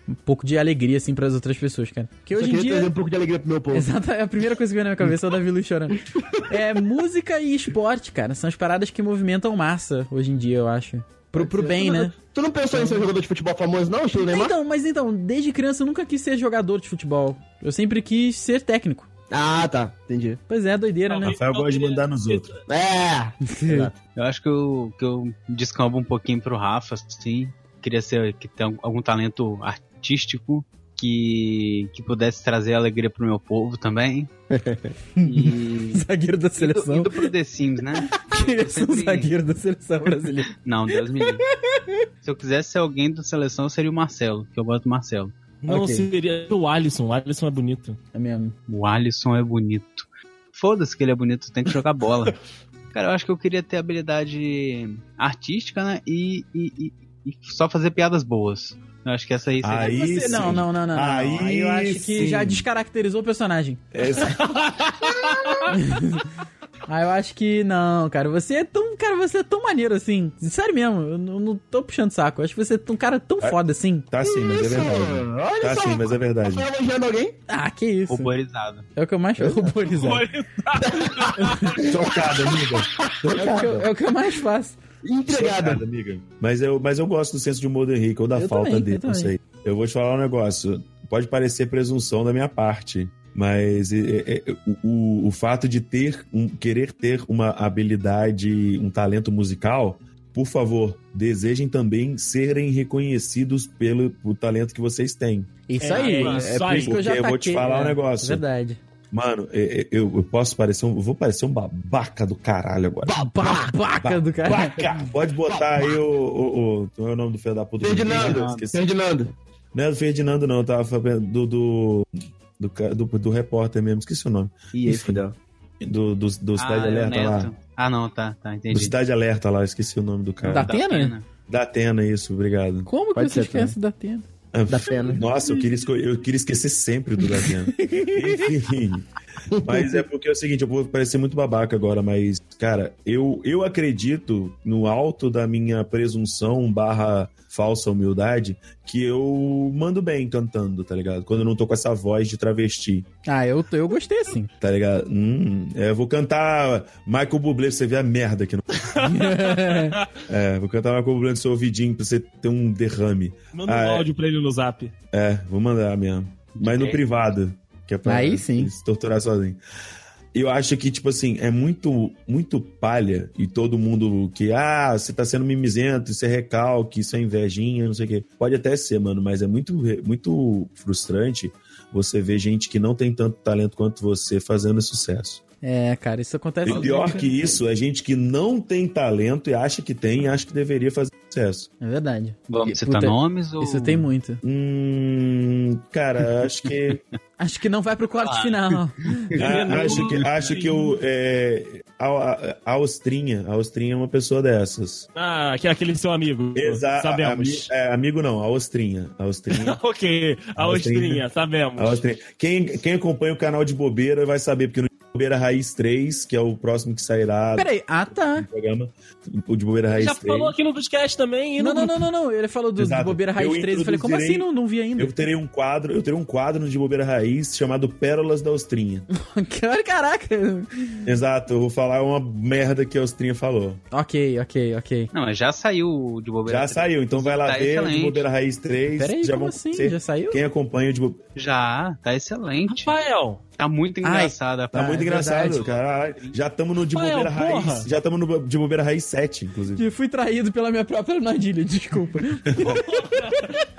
um pouco de alegria, assim, pras outras pessoas, cara. Porque Só hoje em queria trazer dia. um pouco de alegria pro meu povo. Exato, é a primeira coisa que veio na minha cabeça é o Davi Luiz chorando. *laughs* É música e esporte, cara. São as paradas que movimentam massa hoje em dia, eu acho. Pro, pro bem, Tu não- né? Tu não pensou em ser um jogador de futebol famoso, não, estilo Neymar? Então, mas então, desde criança eu nunca quis ser jogador de futebol. Eu sempre quis ser técnico. Ah, tá. Entendi. Pois é, doideira, né? Rafael gosta de mandar nos outros. É. *laughs* Eu acho que eu, que eu descambo um pouquinho pro Rafa, sim. Queria ser que tem algum talento artístico que, que pudesse trazer alegria pro meu povo também. E. *laughs* Zagueiro da Indo, seleção. indo pro The Sims, né? Queria ser um sempre- zagueiro da seleção brasileira. Não, Deus me livre. Se eu quisesse ser alguém da seleção, seria o Marcelo, que eu gosto do Marcelo. Não, Ok. seria o Alisson. O Alisson é bonito. É mesmo. O Alisson é bonito. Foda-se que ele é bonito, tem que jogar bola. *laughs* Cara, eu acho que eu queria ter habilidade artística, né? E, e, e- e só fazer piadas boas. Eu acho que essa aí seria. Aí Você- sim. não, não, não, não. não. Aí Aí eu acho que sim. já descaracterizou o personagem. Esse- *laughs* Ah, eu acho que não, cara. Você é tão. Cara, você é tão maneiro assim. Sério mesmo, eu não, não tô puxando saco. Eu acho que você é um cara tão foda assim. Tá sim, mas é verdade. Olha Tá só. sim, mas é verdade. Tá elogiando alguém? Ah, que isso. Ruborizado. É o que eu mais faço. Ruborizado. Chocada, *laughs* amiga. É o, que eu, é o que eu mais faço. Entregada. Amiga. Mas eu, mas eu gosto do senso de humor do Henrique, ou da Eu falta também, dele, eu não sei. Eu vou te falar um negócio. Pode parecer presunção da minha parte, mas é, é, é, o, o, fato de ter um, querer ter uma habilidade, um talento musical, por favor, desejem também serem reconhecidos pelo o talento que vocês têm. Isso É, aí. é É, isso por aí. isso que eu já Porque eu vou te falar um é, negócio. Verdade. Mano, é, é, eu, eu posso parecer um. Eu vou parecer um babaca do caralho agora. Babaca do cara. Babaca! Pode botar aí o. o, o qual é o nome do filho da puta? Ferdinando. Esqueci. Ferdinando. Não é do Ferdinando, não. Eu tava falando do. Do, do, do, do repórter mesmo. Esqueci o nome. E aí, fudeu. Do, do, do Cidade ah, é o Alerta lá. Ah, não, tá, tá, Do entendi. Cidade Alerta lá. Esqueci o nome do cara. Da Da, Atena? Atena, isso. Obrigado. Como que Pode você ser esquece da Atena? Da pena. Nossa, eu queria, eu queria esquecer sempre do Datena. *laughs* Enfim. Mas é porque é o seguinte, eu vou parecer muito babaca agora, mas, cara, eu, eu acredito no alto da minha presunção barra falsa humildade que eu mando bem cantando, tá ligado? Quando eu não tô com essa voz de travesti, Ah, eu, eu gostei assim. tá ligado? Hum, é, eu vou cantar Michael Bublé pra você ver a merda que não. *laughs* É, vou cantar Michael Bublé no seu ouvidinho pra você ter um derrame. Manda Ah, um é. áudio pra ele no zap. É, vou mandar mesmo. Mas no privado. Que é pra Aí sim. se torturar sozinho. Eu acho que, tipo assim, é muito, muito palha e todo mundo que, ah, você tá sendo mimizento, isso é recalque, isso é invejinha, não sei o quê. Pode até ser, mano, mas é muito, muito frustrante você ver gente que não tem tanto talento quanto você fazendo sucesso. É, cara, isso acontece. E pior que isso é gente que não tem talento e acha que tem e acha que deveria fazer sucesso. É verdade. Vamos citar puta, nomes ou. Isso tem muito. Hum, cara, acho que. *laughs* Acho que não vai pro corte Ah. final. *laughs* Ah, acho que, acho que o. É, a, a- a Austrinha. A Austrinha é uma pessoa dessas. Ah, que é aquele seu amigo. Exato. Sabemos. é, amigo não, a Austrinha. A Austrinha. *laughs* ok, a A Ostrinha. ostrinha, sabemos. a Austrinha. Quem, quem acompanha o canal de Bobeira vai saber, porque no Bobeira Raiz 3, que é o próximo que sairá Peraí, ah tá. programa, de Bobeira Raiz Já 3. falou aqui no Discast também. E Não, no não, não, não, não. Ele falou do, do. Bobeira Raiz Eu 3. Eu falei, como assim? Não, não vi ainda. Eu terei um quadro, eu terei um quadro no de Bobeira Raiz chamado Pérolas da Austrinha. Cara, *laughs* Caraca. Exato, eu vou falar uma merda que a Austrinha falou. Ok, ok, ok. Não, mas já saiu o de bobeira. Já saiu, então vai lá Tá ver o de excelente. Bobeira Raiz 3. Peraí, já como vão assim? ser- Já saiu? Quem acompanha o de Bobeira Já, tá excelente. Rafael, Tá muito Ai, engraçado. Tá Ah, muito é engraçado, verdade. caralho. Já estamos no de bobeira raiz. Já estamos no de bobeira raiz 7, inclusive. Que fui traído pela minha própria armadilha, desculpa. *laughs*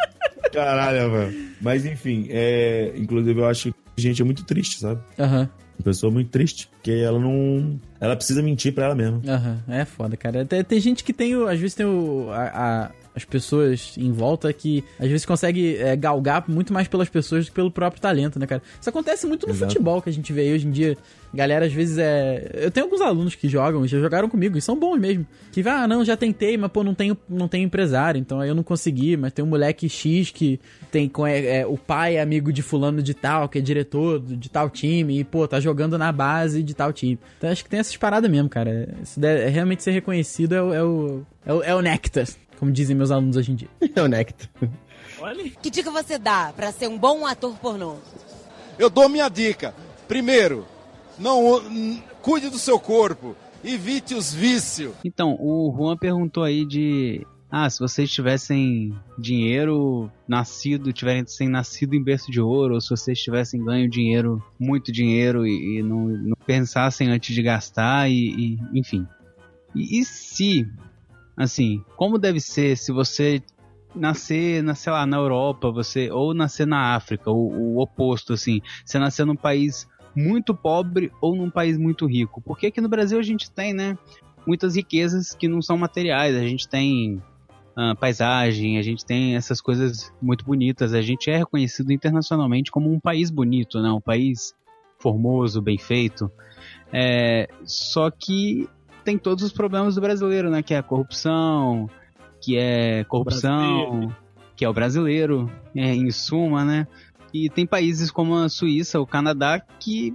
Caralho, velho. Mas enfim, é, inclusive eu acho que a gente é muito triste, sabe? Aham, Uma pessoa muito triste, porque ela não. Ela precisa mentir pra ela mesma. aham. É foda, cara. Tem, tem gente que tem o. Às vezes tem o. a- a- as pessoas em volta que às vezes consegue é, galgar muito mais pelas pessoas do que pelo próprio talento, né, cara? Isso acontece muito no Exato. futebol que a gente vê aí hoje em dia. Galera, às vezes é. Eu tenho alguns alunos que jogam, já jogaram comigo, e são bons mesmo. Que vai, ah, não, já tentei, mas pô, não tenho, não tenho empresário, então aí eu não consegui. Mas tem um moleque X que tem. com- É, é, o pai é amigo de fulano de tal, que é diretor de tal time, e pô, tá jogando na base de tal time. Então acho que tem essas paradas mesmo, cara. Se der, realmente ser reconhecido é o, é o, é o, é o néctar, como dizem meus alunos hoje em dia. *laughs* É o Nectar. olha. Que dica você dá pra ser um bom ator pornô? Eu dou minha dica. Primeiro, não cuide do seu corpo, evite os vícios. Então, o Juan perguntou aí de ah, se vocês tivessem dinheiro nascido, tivessem nascido em berço de ouro, ou se vocês tivessem ganho dinheiro, muito dinheiro, e, e não, não, pensassem antes de gastar, e, e enfim. E, e, se, assim, como deve ser se você nascer, nascer lá na Europa, você ou nascer na África, o, o oposto, assim, você nascer num país muito pobre ou num país muito rico? Porque aqui no Brasil a gente tem, né? Muitas riquezas que não são materiais. A gente tem uh, paisagem, a gente tem essas coisas muito bonitas. A gente é reconhecido internacionalmente como um país bonito, né? Um país formoso, bem feito. É, só que tem todos os problemas do brasileiro, né? Que é a corrupção, que é corrupção, que é o brasileiro, é, em suma, né? E tem países como a Suíça, o Canadá, que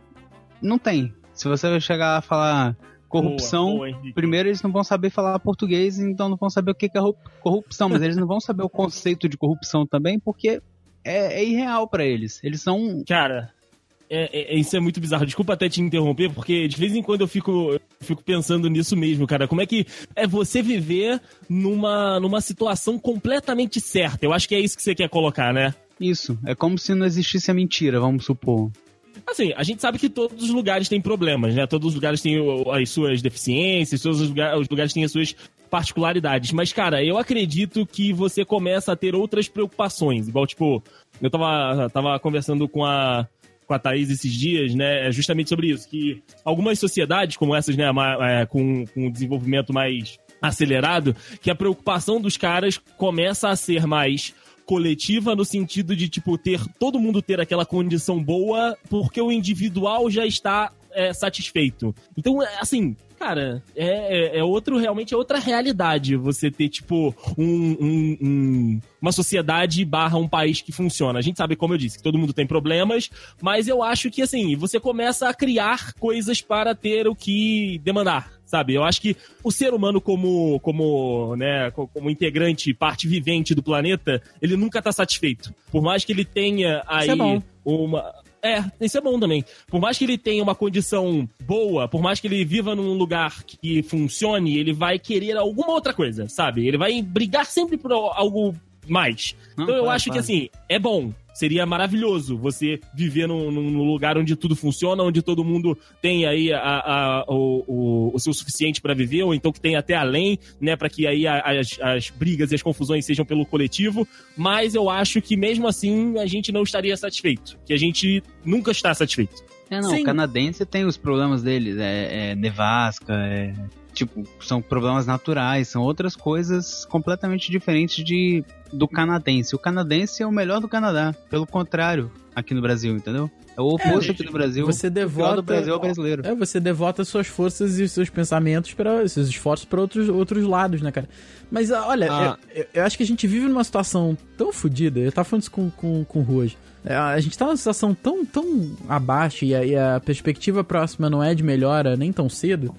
não tem. Se você chegar a falar corrupção, boa, boa, primeiro eles não vão saber falar português, então não vão saber o que é corrupção, mas eles não vão saber o conceito de corrupção também, porque é, é irreal para eles. Eles são. Cara, é, é, isso é muito bizarro. Desculpa até te interromper, porque de vez em quando eu fico, eu fico pensando nisso mesmo, cara. Como é que é você viver numa, numa situação completamente certa? Eu acho que é isso que você quer colocar, né? Isso. É como se não existisse a mentira, vamos supor. Assim, a gente sabe que todos os lugares têm problemas, né? Todos os lugares têm as suas deficiências, todos os lugares, os lugares têm as suas particularidades. Mas, cara, eu acredito que você começa a ter outras preocupações. Igual, tipo, eu tava, tava conversando com a, com a Thaís esses dias, né? Justamente sobre isso. Que algumas sociedades, como essas, né, é, com, com desenvolvimento mais acelerado, que a preocupação dos caras começa a ser mais coletiva no sentido de, tipo, ter todo mundo ter aquela condição boa porque o individual já está é, satisfeito. Então, é, assim, cara, é, é, é, outro, realmente é outra realidade você ter, tipo, um, um, um, uma sociedade barra um país que funciona. A gente sabe, como eu disse, que todo mundo tem problemas, mas eu acho que, assim, você começa a criar coisas para ter o que demandar sabe? Eu acho que o ser humano como, como, né, como integrante, parte vivente do planeta, ele nunca tá satisfeito. Por mais que ele tenha aí é uma... É, isso é bom também. Por mais que ele tenha uma condição boa, por mais que ele viva num lugar que funcione, ele vai querer alguma outra coisa, sabe? Ele vai brigar sempre por algo mais. Não, então eu acho que assim, é bom seria maravilhoso você viver num, num, lugar onde tudo funciona, onde todo mundo tem aí a, a, o, o, o, seu suficiente para viver, ou então que tem até além, né, para que aí as, as brigas e as confusões sejam pelo coletivo. Mas eu acho que mesmo assim a gente não estaria satisfeito, que a gente nunca está satisfeito. É, não, Sim. o canadense tem os problemas dele, é, é nevasca, é tipo, são problemas naturais, são outras coisas completamente diferentes de do canadense. O canadense é o melhor do Canadá, pelo contrário, aqui no Brasil, entendeu? É o oposto é, aqui do Brasil. Você devota. O do Brasil é o brasileiro. É, você devota suas forças e seus pensamentos para seus esforços para outros, outros lados, né, cara? Mas olha, ah. eu, eu, acho que a gente vive numa situação tão fodida. Eu tava falando isso com, com, com o Ruas. É, a gente tá numa situação tão, tão abaixo e a, e a perspectiva próxima não é de melhora nem tão cedo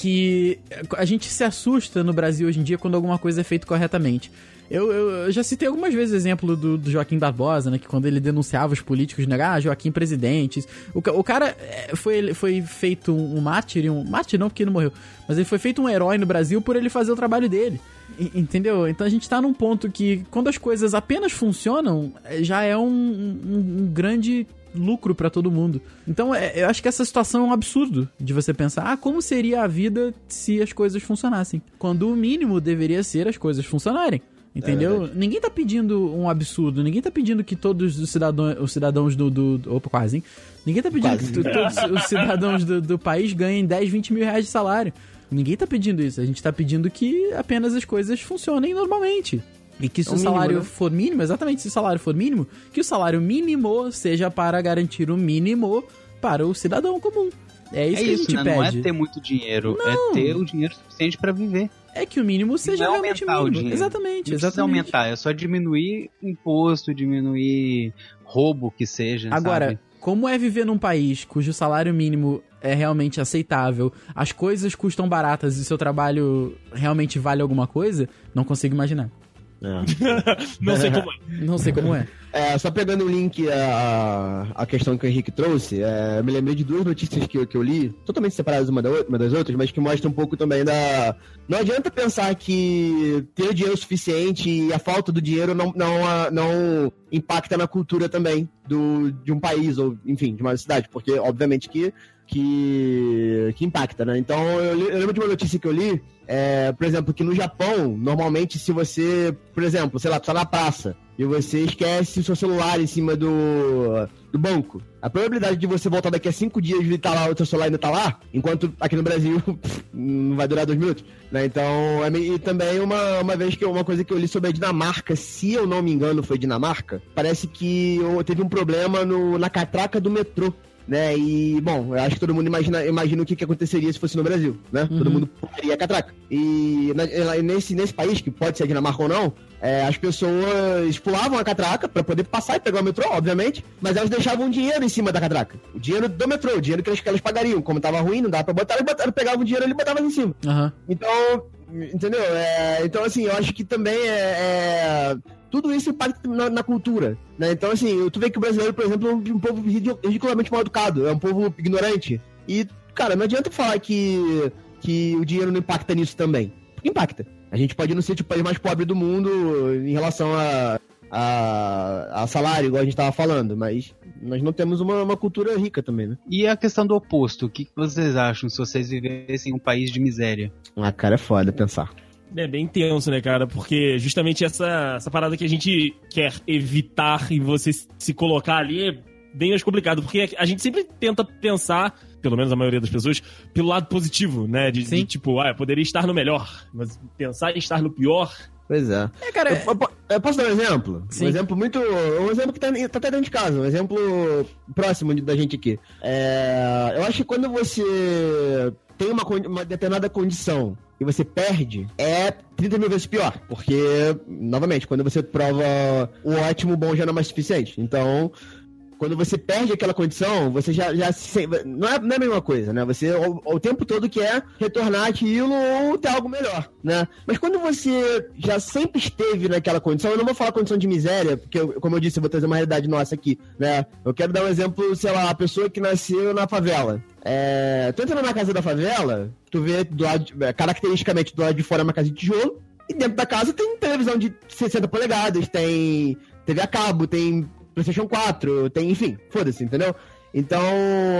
que a gente se assusta no Brasil hoje em dia quando alguma coisa é feita corretamente. Eu, eu, eu, já citei algumas vezes o exemplo do, do, Joaquim Barbosa, né? Que quando ele denunciava os políticos, né? Ah, Joaquim presidentes. O, o cara é, foi, foi feito um mártir, um mártir não, porque ele não morreu. Mas ele foi feito um herói no Brasil por ele fazer o trabalho dele. Entendeu? Então a gente tá num ponto que quando as coisas apenas funcionam, já é um, um, um grande lucro para todo mundo. Então, é, eu acho que essa situação é um absurdo de você pensar, ah, como seria a vida se as coisas funcionassem? Quando o mínimo deveria ser as coisas funcionarem. Entendeu? É ninguém tá pedindo um absurdo, ninguém tá pedindo que todos os cidadãos, os cidadãos do, do. Opa, quase, hein? Ninguém tá pedindo quase. que todos os cidadãos do, do país ganhem 10, 20 mil reais de salário. Ninguém tá pedindo isso. A gente tá pedindo que apenas as coisas funcionem normalmente. E que se é o, o salário mínimo, né? for mínimo, exatamente, se o salário for mínimo, que o salário mínimo seja para garantir o mínimo para o cidadão comum. É isso é que isso, a gente né? pede. Não é ter muito dinheiro, é Não. é ter o dinheiro suficiente para viver. É que o mínimo seja não realmente mínimo. O dinheiro. Exatamente, não exatamente. aumentar, é só diminuir imposto, diminuir roubo que seja. Agora, sabe? como é viver num país cujo salário mínimo é realmente aceitável, as coisas custam baratas e seu trabalho realmente vale alguma coisa, não consigo imaginar. Não sei como é. *laughs* Não sei como é. É, só pegando o link a, a questão que o Henrique trouxe, é, eu me lembrei de duas notícias que, eu- que eu li, totalmente separadas uma, da, outra- uma das outras, mas que mostram um pouco também da. Não adianta pensar que ter o dinheiro suficiente e a falta do dinheiro não, não, não impacta na cultura também do, de um país, ou enfim, de uma cidade, porque obviamente que, que, que impacta, né? Então eu, eu lembro de uma notícia que eu li, é, por exemplo, que no Japão, normalmente, se você, por exemplo, sei lá, tu tá na praça e você esquece o seu celular em cima do, do banco, a probabilidade de você voltar daqui a cinco dias e tá lá, o seu celular ainda tá lá, enquanto aqui no Brasil *laughs* não vai durar dois minutos, né? Então, é e também uma, uma vez que uma coisa que eu li sobre a Dinamarca, se eu não me engano foi Dinamarca, parece que teve um problema no, na catraca do metrô né? E, bom, eu acho que todo mundo imagina, imagina o que, que aconteceria se fosse no Brasil, né? Todo mundo pularia a catraca. E na- nesse, nesse país, que pode ser Dinamarca ou não, é, as pessoas pulavam a catraca pra poder passar e pegar o metrô, obviamente, mas elas deixavam dinheiro em cima da catraca. O dinheiro do metrô, o dinheiro que elas, que elas pagariam. Como tava ruim, não dava pra botar, elas botaram, pegavam o dinheiro ali e botavam em cima. Aham. Então, entendeu? É, então, assim, eu acho que também é. é- tudo isso impacta na, na cultura, né? Então, assim, tu vê que o brasileiro, por exemplo, é um, um povo ridicu- ridiculamente mal educado, é um povo ignorante. E, cara, não adianta falar que, que o dinheiro não impacta nisso também. Porque impacta. A gente pode não ser tipo, o país mais pobre do mundo em relação a, a, a salário, igual a gente tava falando, mas nós não temos uma, uma cultura rica também, né? E a questão do oposto, o que que vocês acham se vocês vivessem em um país de miséria? Ah, cara, é foda pensar. É bem tenso, né, cara? Porque justamente essa, essa parada que a gente quer evitar e você se colocar ali é bem mais complicado. Porque a gente sempre tenta pensar, pelo menos a maioria das pessoas, pelo lado positivo, né? De, de tipo, ah, eu poderia estar no melhor. Mas pensar em estar no pior. Pois é. É, cara, Eu, eu eu posso dar um exemplo? Sim. Um exemplo muito. Um exemplo que tá, tá até dentro de casa, um exemplo próximo de- da gente aqui. É, eu acho que quando você tem uma, uma determinada condição e você perde, é 30 mil vezes pior. Porque, novamente, quando você prova o ótimo, o bom já não é mais suficiente. Então. Quando você perde aquela condição, você já, já se, não, é, não é a mesma coisa, né? Você o, o tempo todo quer retornar aquilo ou ter algo melhor, né? Mas quando você já sempre esteve naquela condição, eu não vou falar condição de miséria, porque, como eu disse, eu vou trazer uma realidade nossa aqui, né? Eu quero dar um exemplo, sei lá, a pessoa que nasceu na favela. É, tu entra na casa da favela, tu vê do lado, é, caracteristicamente do lado de fora é uma casa de tijolo, e dentro da casa tem televisão de 60 polegadas, tem TV a cabo, tem PlayStation 4, tem, enfim, foda-se, entendeu? Então,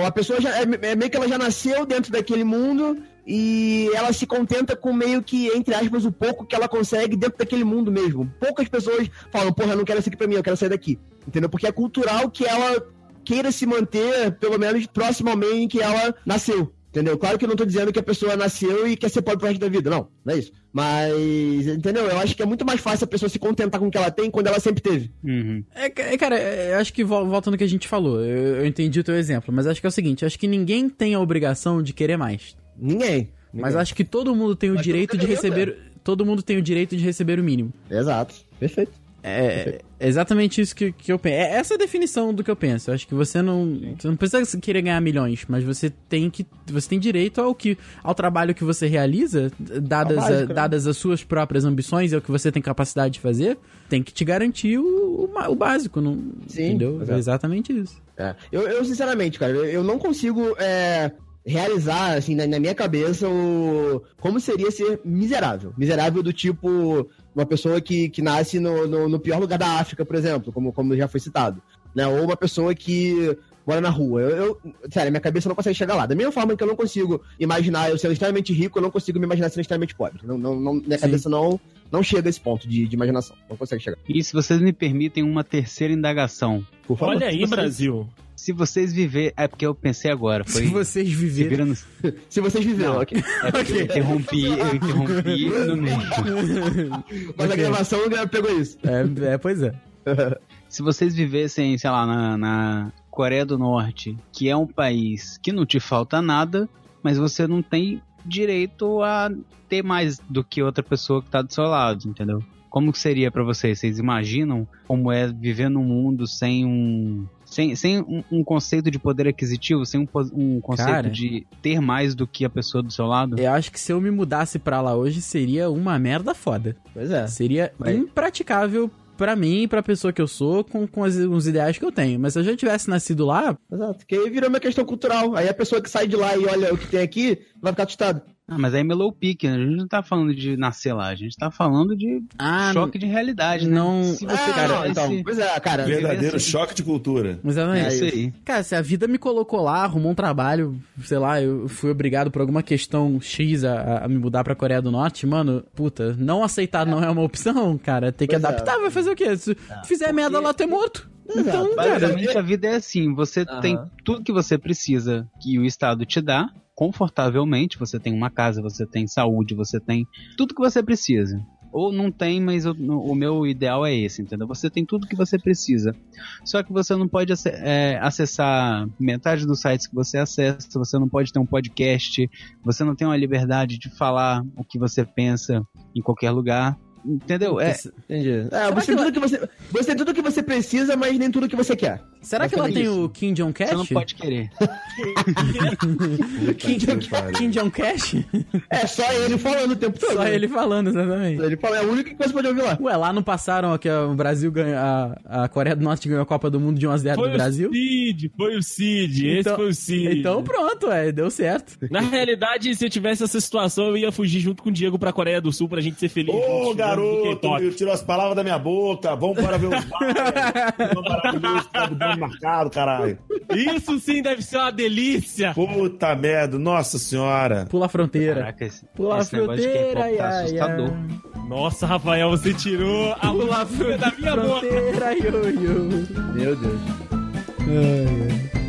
a pessoa já. É, é meio que ela já nasceu dentro daquele mundo e ela se contenta com meio que, entre aspas, o pouco que ela consegue dentro daquele mundo mesmo. Poucas pessoas falam, porra, eu não quero isso aqui pra mim, eu quero sair daqui. Entendeu? Porque é cultural que ela queira se manter, pelo menos, próximo ao meio em que ela nasceu. Entendeu? Claro que eu não tô dizendo que a pessoa nasceu e quer ser pobre pro resto da vida. Não, não é isso. Mas, entendeu? Eu acho que é muito mais fácil a pessoa se contentar com o que ela tem quando ela sempre teve. Uhum. É, é, cara, é, eu acho que vol- volta no que a gente falou. Eu, eu entendi o teu exemplo, mas acho que é o seguinte: acho que ninguém tem a obrigação de querer mais. Ninguém. Mas Ninguém. acho que todo mundo tem o Mas direito de receber. Todo mundo tem o direito de receber o mínimo. Exato. Perfeito. É, é exatamente isso que, que eu penso. É essa a definição do que eu penso. Eu acho que você não, você não precisa querer ganhar milhões, mas você tem que, você tem direito ao que, ao trabalho que você realiza, dadas, Ao a- né? dadas as suas próprias ambições e o que você tem capacidade de fazer, tem que te garantir o, o, o básico, não, Sim, entendeu? É exatamente isso. É. Eu, eu, sinceramente, cara, eu, eu não consigo é, realizar, assim, na, na minha cabeça, o como seria ser miserável. Miserável do tipo uma pessoa que, que nasce no, no, no pior lugar da África, por exemplo, como, como já foi citado. Né? Ou uma pessoa que mora na rua. Eu, eu, sério, minha cabeça não consegue chegar lá. Da mesma forma que eu não consigo imaginar eu sendo extremamente rico, eu não consigo me imaginar sendo extremamente pobre. Não, não, não- minha Sim. cabeça não, não chega a esse ponto de, de imaginação. Não consegue chegar. E se vocês me permitem uma terceira indagação. Por favor. Olha aí, vocês- Brasil. Se vocês viver. É porque eu pensei agora. Foi. Se vocês se viverem. vira no- *laughs* Se vocês viveram, Não. ok. É porque eu interrompi, eu *laughs* interrompi no meio. Mas a Ok. gravação pegou isso. É, é, pois é. *laughs* Se vocês vivessem, sei lá, na, na Coreia do Norte, que é um país que não te falta nada, mas você não tem direito a ter mais do que outra pessoa que tá do seu lado, entendeu? Como que seria pra vocês? Vocês imaginam como é viver num mundo sem um Sem, sem um, um conceito de poder aquisitivo, sem um, um conceito Cara. de ter mais do que a pessoa do seu lado. Eu acho que se eu me mudasse pra lá hoje, seria uma merda foda. Pois é. Seria Vai. impraticável pra mim pra pessoa que eu sou, com, com as- os ideais que eu tenho. Mas se eu já tivesse nascido lá, Exato. Porque aí virou uma questão cultural. Aí a pessoa que sai de lá e olha o que tem aqui, vai ficar assustada. Ah, mas aí melou o pique, né? A gente não tá falando de nascer lá, a gente tá falando de ah, choque de realidade, né? não- Se você Ah, cara, não, então, pois é, cara. Verdadeiro assim. choque de cultura. Exatamente. É isso aí. Cara, se a vida me colocou lá, arrumou um trabalho, sei lá, eu fui obrigado por alguma questão X a, a me mudar pra Coreia do Norte, mano, puta, não aceitar não é uma opção, cara. Tem que Pois é. adaptar, vai fazer o quê? Se fizer merda lá, tu é morto. Então, cara, Basicamente a vida é assim, você tem tudo que você precisa que o Estado te dá, confortavelmente, você tem uma casa, você tem saúde, você tem tudo que você precisa. Ou não tem, mas o, o meu ideal é esse, entendeu? Você tem tudo que você precisa. Só que você não pode é, acessar metade dos sites que você acessa, você não pode ter um podcast, você não tem uma liberdade de falar o que você pensa em qualquer lugar. Entendeu? É, Entendi. É, você tem, tudo que você, você tem tudo que você precisa, mas nem tudo que você quer. será que ela tem o Kim Jong Cash? você não pode querer. Kim, *laughs* Kim Jong Cash? É só ele falando o tempo todo. Só né? ele falando, exatamente. Ele fala, é a única que você pode ouvir lá. Ué, lá não passaram que o Brasil ganhou, a, a Coreia do Norte ganhou a Copa do Mundo de 1 a 0 Foi do Brasil? o Cid, foi o Cid, esse Então- foi o Cid. Então pronto, ué, deu certo. Na realidade, se eu tivesse essa situação, eu ia fugir junto com o Diego pra Coreia do Sul pra gente ser feliz. Ô, juntos, garoto, meu, tirou as palavras da minha boca. Vamos para ver os bares. marcado, caralho. Isso sim deve ser uma delícia. Puta merda, nossa senhora. Pula a fronteira. Caraca, esse, Pula a esse negócio de fronteira, tá ai, ai, assustador. ai. Nossa, Rafael, você tirou a Pula a *laughs* luz da minha boca. fronteira, io. Meu Deus. Ai, ai.